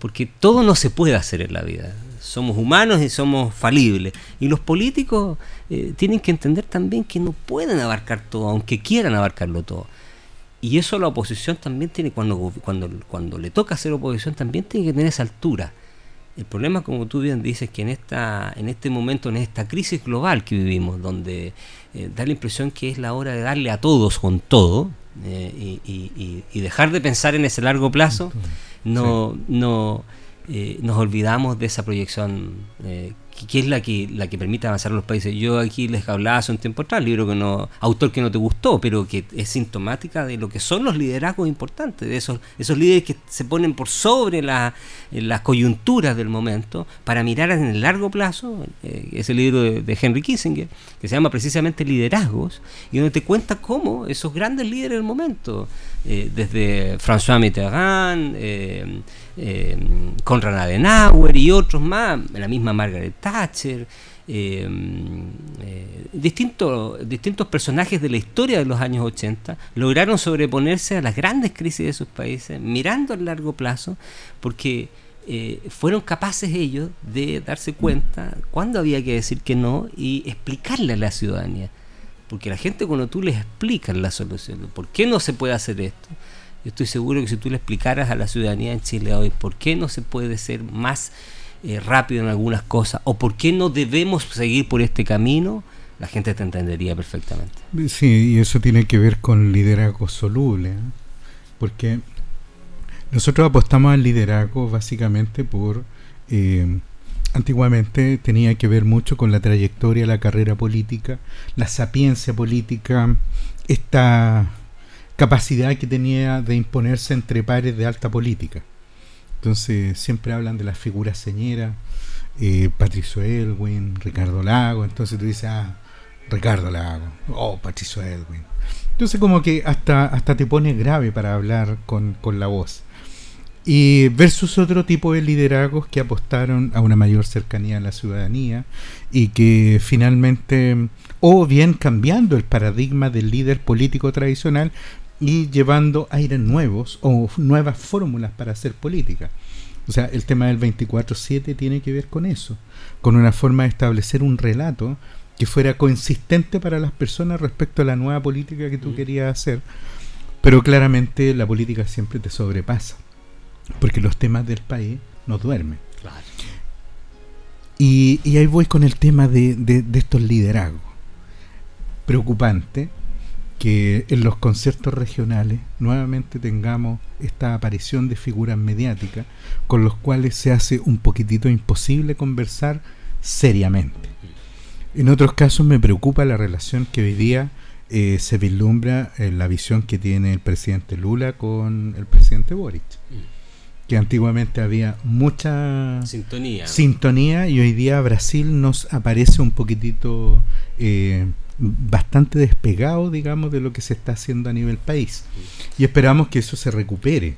Porque todo no se puede hacer en la vida. Somos humanos y somos falibles. Y los políticos eh, tienen que entender también que no pueden abarcar todo, aunque quieran abarcarlo todo. Y eso la oposición también tiene, cuando, cuando, cuando le toca hacer oposición, también tiene que tener esa altura. El problema, como tú bien dices, que en, esta, en este momento, en esta crisis global que vivimos, donde eh, da la impresión que es la hora de darle a todos con todo eh, y, dejar de pensar en ese largo plazo, no, no eh, nos olvidamos de esa proyección que es la que, la que permite avanzar los países. Yo aquí les hablaba hace un tiempo atrás, libro que no, autor que no te gustó, pero que es sintomática de lo que son los liderazgos importantes, de esos, esos líderes que se ponen por sobre la, las coyunturas del momento para mirar en el largo plazo. Eh, es el libro de, Henry Kissinger, que se llama precisamente Liderazgos, y donde te cuenta cómo esos grandes líderes del momento, eh, desde François Mitterrand, eh, eh, Konrad Adenauer y otros más, la misma Margaret Thatcher, eh, eh, distintos, personajes de la historia de los años 80 lograron sobreponerse a las grandes crisis de sus países, mirando a largo plazo, porque eh, fueron capaces ellos de darse cuenta cuándo había que decir que no y explicarle a la ciudadanía. Porque la gente cuando tú les explicas la solución, ¿por qué no se puede hacer esto? Yo estoy seguro que si tú le explicaras a la ciudadanía en Chile hoy por qué no se puede ser más eh, rápido en algunas cosas o por qué no debemos seguir por este camino, la gente te entendería perfectamente. Sí, y eso tiene que ver con liderazgo soluble, ¿eh? porque nosotros apostamos al liderazgo básicamente por... Eh, antiguamente tenía que ver mucho con la trayectoria, la carrera política, la sapiencia política, esta capacidad que tenía de imponerse entre pares de alta política. Entonces siempre hablan de las figuras señeras, eh, Patricio Elwin, Ricardo Lago, entonces tú dices, ah, Ricardo Lago, oh, Patricio Elwin. Entonces como que hasta, hasta te pone grave para hablar con, con la voz. Y versus otro tipo de liderazgos que apostaron a una mayor cercanía a la ciudadanía y que finalmente, o bien cambiando el paradigma del líder político tradicional, y llevando aires nuevos o nuevas fórmulas para hacer política. O sea, el tema del 24-7 tiene que ver con eso, con una forma de establecer un relato que fuera consistente para las personas respecto a la nueva política que tú mm. querías hacer. Pero claramente la política siempre te sobrepasa, porque los temas del país no duermen. Y, ahí voy con el tema de, de estos liderazgos. Preocupante, que en los conciertos regionales nuevamente tengamos esta aparición de figuras mediáticas con los cuales se hace un poquitito imposible conversar seriamente. En otros casos me preocupa la relación que hoy día eh, se vislumbra la visión que tiene el presidente Lula con el presidente Boric. Mm. Que antiguamente había mucha sintonía. sintonía y hoy día Brasil nos aparece un poquitito eh, bastante despegado, digamos, de lo que se está haciendo a nivel país. Y esperamos que eso se recupere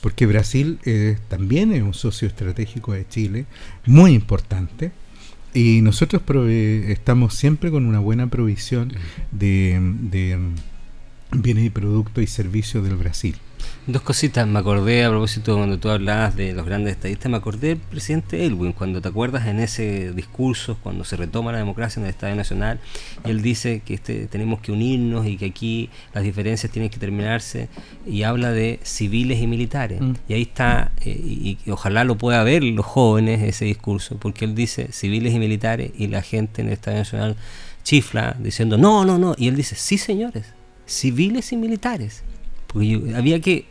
porque Brasil eh, también es un socio estratégico de Chile, muy importante, y nosotros estamos siempre con una buena provisión de, de bienes y productos y servicios del Brasil. Dos cositas, me acordé a propósito cuando tú hablabas de los grandes estadistas, me acordé del presidente Elwin, cuando te acuerdas en ese discurso, cuando se retoma la democracia en el Estadio Nacional, y él dice que este, tenemos que unirnos y que aquí las diferencias tienen que terminarse, y habla de civiles y militares. Mm. Y ahí está, eh, y, ojalá lo pueda ver los jóvenes ese discurso, porque él dice civiles y militares, y la gente en el Estadio Nacional chifla diciendo, no, no, no, y él dice, sí señores, civiles y militares. Había que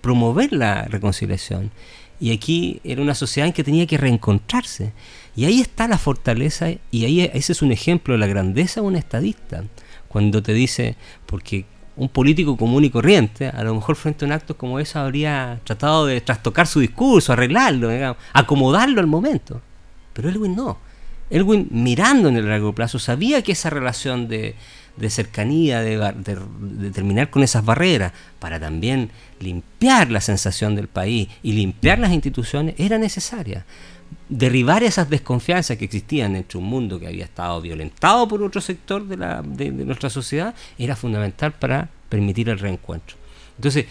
promover la reconciliación. Y aquí era una sociedad en que tenía que reencontrarse. Y ahí está la fortaleza, y ahí ese es un ejemplo de la grandeza de un estadista. Cuando te dice, porque un político común y corriente, a lo mejor frente a un acto como ese habría tratado de trastocar su discurso, arreglarlo, acomodarlo al momento. Pero Elwin no. Elwin, mirando en el largo plazo, sabía que esa relación de, de cercanía, de, terminar con esas barreras, para también limpiar la sensación del país y limpiar las instituciones, era necesaria. Derribar esas desconfianzas que existían entre un mundo que había estado violentado por otro sector de, la, de, nuestra sociedad era fundamental para permitir el reencuentro. Entonces,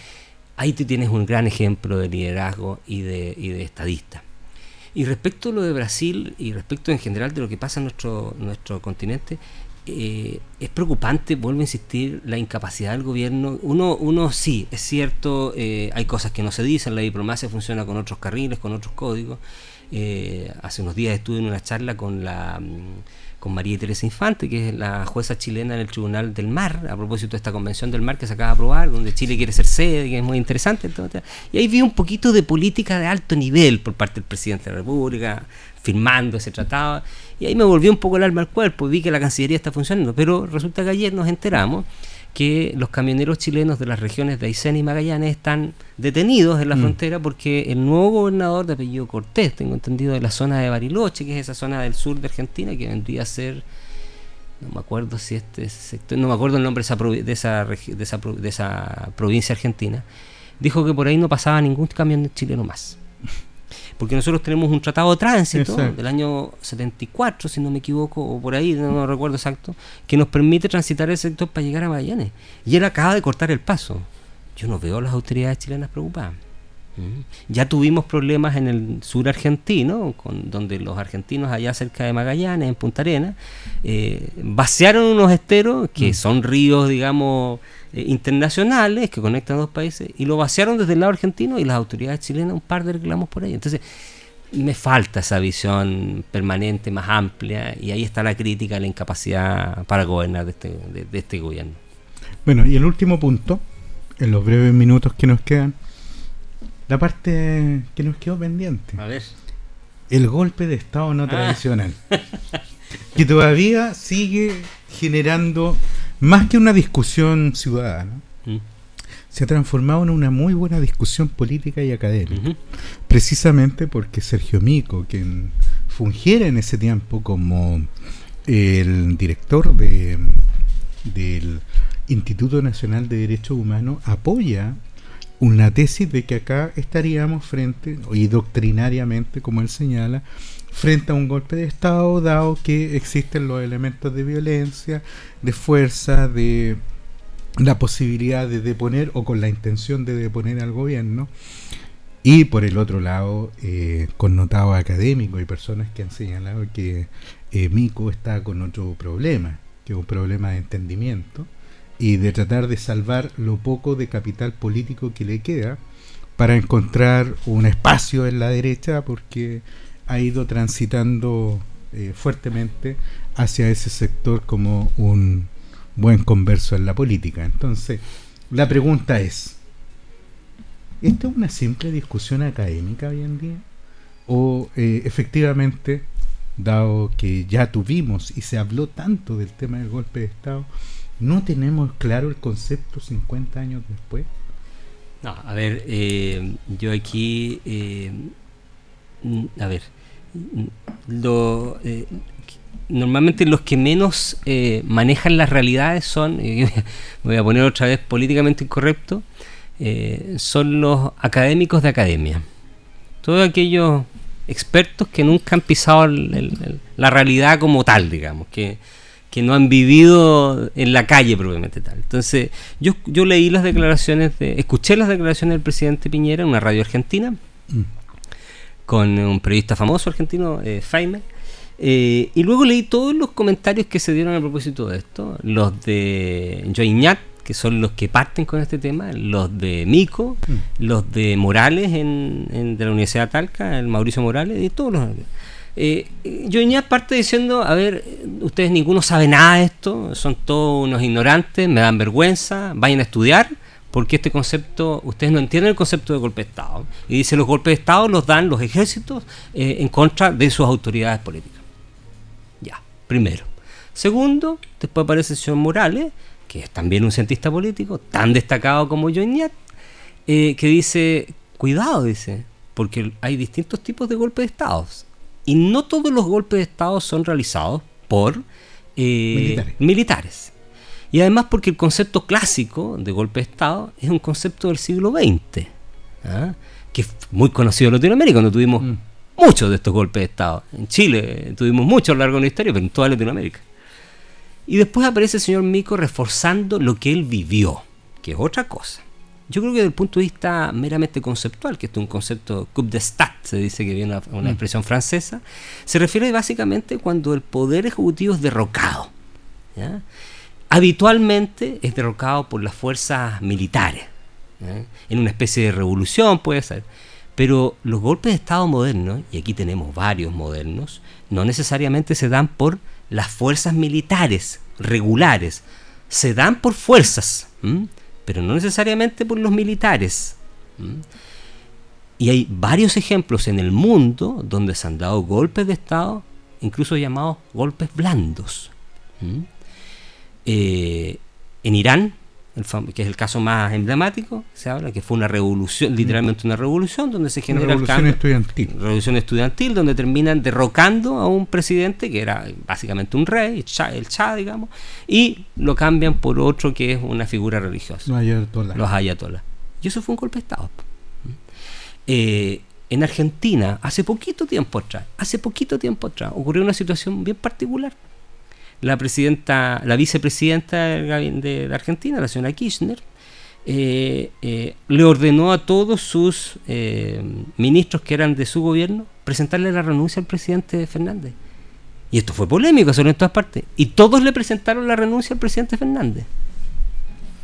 ahí tú tienes un gran ejemplo de liderazgo y de, y de estadista. Y respecto a lo de Brasil y respecto en general de lo que pasa en nuestro, nuestro continente, eh, es preocupante, vuelvo a insistir, la incapacidad del gobierno. Uno, uno sí, es cierto, eh, hay cosas que no se dicen, la diplomacia funciona con otros carriles, con otros códigos. Eh, hace unos días estuve en una charla con la mm, con María Teresa Infante, que es la jueza chilena en el Tribunal del Mar, a propósito de esta convención del mar que se acaba de aprobar, donde Chile quiere ser sede, que es muy interesante. Y ahí vi un poquito de política de alto nivel por parte del presidente de la República, firmando ese tratado. Y ahí me volvió un poco el alma al cuerpo, vi que la Cancillería está funcionando, pero resulta que ayer nos enteramos que los camioneros chilenos de las regiones de Aysén y Magallanes están detenidos en la mm. frontera porque el nuevo gobernador de apellido Cortés, tengo entendido, de la zona de Bariloche, que es esa zona del sur de Argentina, que vendría a ser, no me acuerdo si este sector, no me acuerdo el nombre de esa, de esa, de esa, de esa provincia argentina, dijo que por ahí no pasaba ningún camión chileno más porque nosotros tenemos un tratado de tránsito del año 74, si no me equivoco, o por ahí, no, recuerdo exacto, que nos permite transitar el sector para llegar a Magallanes. Y él acaba de cortar el paso. Yo no veo a las autoridades chilenas preocupadas. ¿Mm? Ya tuvimos problemas en el sur argentino, con, donde los argentinos allá cerca de Magallanes, en Punta Arenas, eh, vaciaron unos esteros que mm. son ríos, digamos, eh, internacionales que conectan a dos países y lo vaciaron desde el lado argentino y las autoridades chilenas un par de reclamos por ahí. Entonces, me falta esa visión permanente, más amplia, y ahí está la crítica la incapacidad para gobernar de este, de, este gobierno. Bueno, y el último punto, en los breves minutos que nos quedan, la parte que nos quedó pendiente. A ver. El golpe de Estado no ah. tradicional. que todavía sigue generando más que una discusión ciudadana, mm. se ha transformado en una muy buena discusión política y académica. Precisamente porque Sergio Mico, quien fungiera en ese tiempo como el director de, del Instituto Nacional de Derechos Humanos, apoya una tesis de que acá estaríamos frente, y doctrinariamente, como él señala, frente a un golpe de Estado, dado que existen los elementos de violencia, de fuerza, de la posibilidad de deponer o con la intención de deponer al gobierno. Y por el otro lado, eh, connotado académico y personas que han señalado que eh, Mico está con otro problema, que es un problema de entendimiento y de tratar de salvar lo poco de capital político que le queda para encontrar un espacio en la derecha porque ha ido transitando eh, fuertemente hacia ese sector como un buen converso en la política. Entonces, la pregunta es, ¿esto es una simple discusión académica hoy en día? ¿O eh, efectivamente, dado que ya tuvimos y se habló tanto del tema del golpe de Estado, ¿No tenemos claro el concepto 50 años después? No, a ver, eh, yo aquí, eh, a ver, eh, normalmente los que menos manejan las realidades son, me voy a poner otra vez políticamente incorrecto, son los académicos de academia. Todos aquellos expertos que nunca han pisado la realidad como tal, digamos, que, que no han vivido en la calle probablemente tal. Entonces, yo, yo leí las declaraciones, de, escuché las declaraciones del presidente Piñera en una radio argentina, mm. Con un periodista famoso argentino, eh, eh, y luego leí todos los comentarios que se dieron a propósito de esto, los de Joiñat, que son los que parten con este tema, los de Mico, mm. los de Morales en, de la Universidad de Talca, el Mauricio Morales, y todos los eh, venía parte diciendo, a ver, ustedes ninguno sabe nada de esto, son todos unos ignorantes, me dan vergüenza, vayan a estudiar, porque este concepto, ustedes no entienden el concepto de golpe de Estado. Y dice, los golpes de Estado los dan los ejércitos eh, en contra de sus autoridades políticas. Ya, primero. Segundo, después aparece el señor Morales, que es también un cientista político, tan destacado como yo eh, que dice, cuidado, dice, porque hay distintos tipos de golpes de Estado y no todos los golpes de Estado son realizados por eh, militares. Y además porque el concepto clásico de golpe de Estado es un concepto del siglo XX, ¿ah? que es muy conocido en Latinoamérica, donde tuvimos mm. muchos de estos golpes de Estado. En Chile tuvimos muchos a lo largo de la historia, pero en toda Latinoamérica. Y después aparece el señor Mico reforzando lo que él vivió, que es otra cosa. Yo creo que desde el punto de vista meramente conceptual, que esto es un concepto coup d'estat, se dice que viene una, una mm. expresión francesa, se refiere básicamente cuando el poder ejecutivo es derrocado. Habitualmente es derrocado por las fuerzas militares, en una especie de revolución puede ser. Pero los golpes de Estado modernos, y aquí tenemos varios modernos, no necesariamente se dan por las fuerzas militares regulares, se dan por fuerzas pero no necesariamente por los militares. Y hay varios ejemplos en el mundo donde se han dado golpes de Estado, incluso llamados golpes blandos. Eh, en Irán que es el caso más emblemático, se habla que fue una revolución, literalmente una revolución, donde se genera revolución el estudiantil. Revolución estudiantil, donde terminan derrocando a un presidente que era básicamente un rey, el Shah, digamos, y lo cambian por otro que es una figura religiosa. Los ayatolás. Y eso fue un golpe de Estado. Eh, en Argentina, hace poquito tiempo atrás, hace poquito tiempo atrás, ocurrió una situación bien particular la presidenta, la vicepresidenta de, Argentina, la señora Kirchner, eh, eh, le ordenó a todos sus eh, ministros que eran de su gobierno presentarle la renuncia al presidente Fernández. Y esto fue polémico, solo en todas partes. Y todos le presentaron la renuncia al presidente Fernández.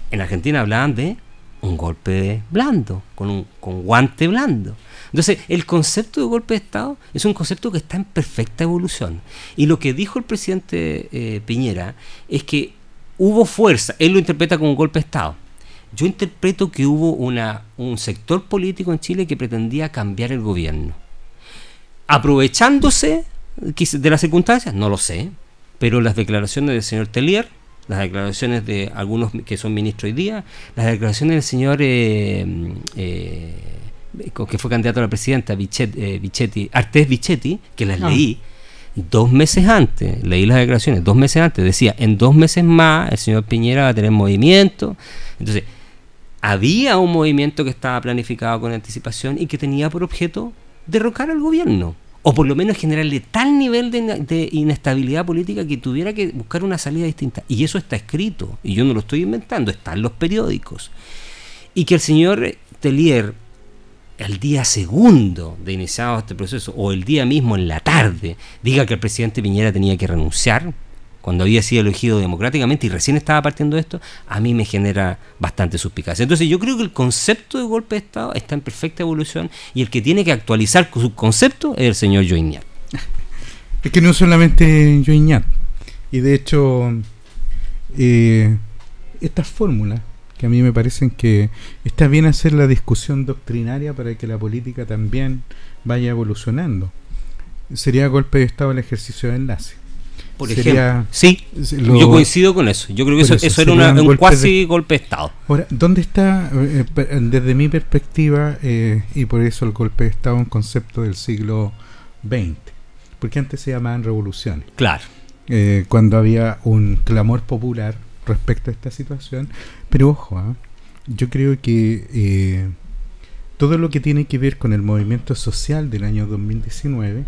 En Argentina hablaban de un golpe blando, con un con guante blando. Entonces, el concepto de golpe de Estado es un concepto que está en perfecta evolución. Y lo que dijo el presidente eh, Piñera es que hubo fuerza, él lo interpreta como un golpe de Estado. Yo interpreto que hubo una, un sector político en Chile que pretendía cambiar el gobierno. Aprovechándose de las circunstancias, no lo sé, pero las declaraciones del señor Tellier, las declaraciones de algunos que son ministros hoy día, las declaraciones del señor eh, eh, que fue candidato a la presidenta, Bichetti, eh, Bichetti Artés Bichetti, que las ah. leí dos meses antes, leí las declaraciones dos meses antes, decía, en dos meses más el señor Piñera va a tener movimiento. Entonces, había un movimiento que estaba planificado con anticipación y que tenía por objeto derrocar al gobierno, o por lo menos generarle tal nivel de, de, inestabilidad política que tuviera que buscar una salida distinta. Y eso está escrito, y yo no lo estoy inventando, está en los periódicos. Y que el señor Tellier el día segundo de iniciado este proceso, o el día mismo en la tarde, diga que el presidente Piñera tenía que renunciar, cuando había sido elegido democráticamente y recién estaba partiendo esto, a mí me genera bastante suspicacia. Entonces yo creo que el concepto de golpe de Estado está en perfecta evolución y el que tiene que actualizar su concepto es el señor Joignat. Es que no solamente Joignat, y de hecho eh, estas fórmulas que a mí me parecen que está bien hacer la discusión doctrinaria para que la política también vaya evolucionando. Sería golpe de Estado el ejercicio de enlace. Por ejemplo, sí, yo coincido con eso. Yo creo que eso, era un cuasi golpe de Estado. Ahora, ¿dónde está, eh, desde mi perspectiva, eh, y por eso el golpe de Estado, un concepto del siglo XX? Porque antes se llamaban revoluciones. Claro. Eh, cuando había un clamor popular respecto a esta situación. Pero ojo, ¿ah? yo creo que todo lo que tiene que ver con el movimiento social del año 2019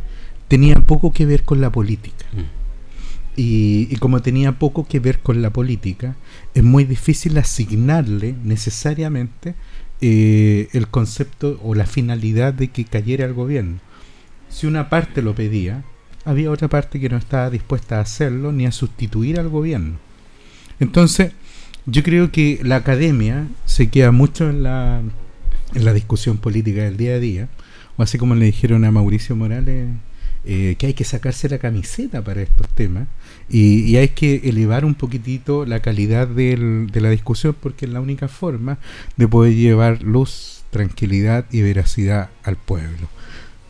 tenía poco que ver con la política. Mm. Y, como tenía poco que ver con la política, es muy difícil asignarle necesariamente eh, el concepto o la finalidad de que cayera el gobierno. Si una parte lo pedía, había otra parte que no estaba dispuesta a hacerlo ni a sustituir al gobierno. Entonces, yo creo que la academia se queda mucho en la, en la discusión política del día a día, o así como le dijeron a Mauricio Morales eh, que hay que sacarse la camiseta para estos temas y, hay que elevar un poquitito la calidad de la discusión porque es la única forma de poder llevar luz, tranquilidad y veracidad al pueblo.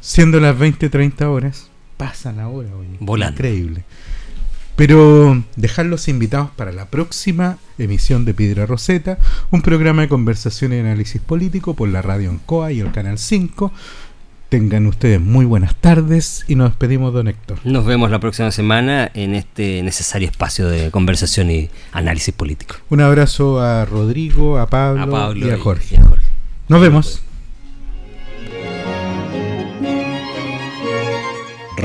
Siendo las 20, 30 horas, pasan ahora, oye. Increíble. Pero dejarlos invitados para la próxima emisión de Piedra Roseta, un programa de conversación y análisis político por la radio Ancoa y el Canal 5 Tengan ustedes muy buenas tardes y nos despedimos, don Héctor. Nos vemos la próxima semana en este necesario espacio de conversación y análisis político. Un abrazo a Rodrigo, a Pablo, y, a Jorge. Nos vemos.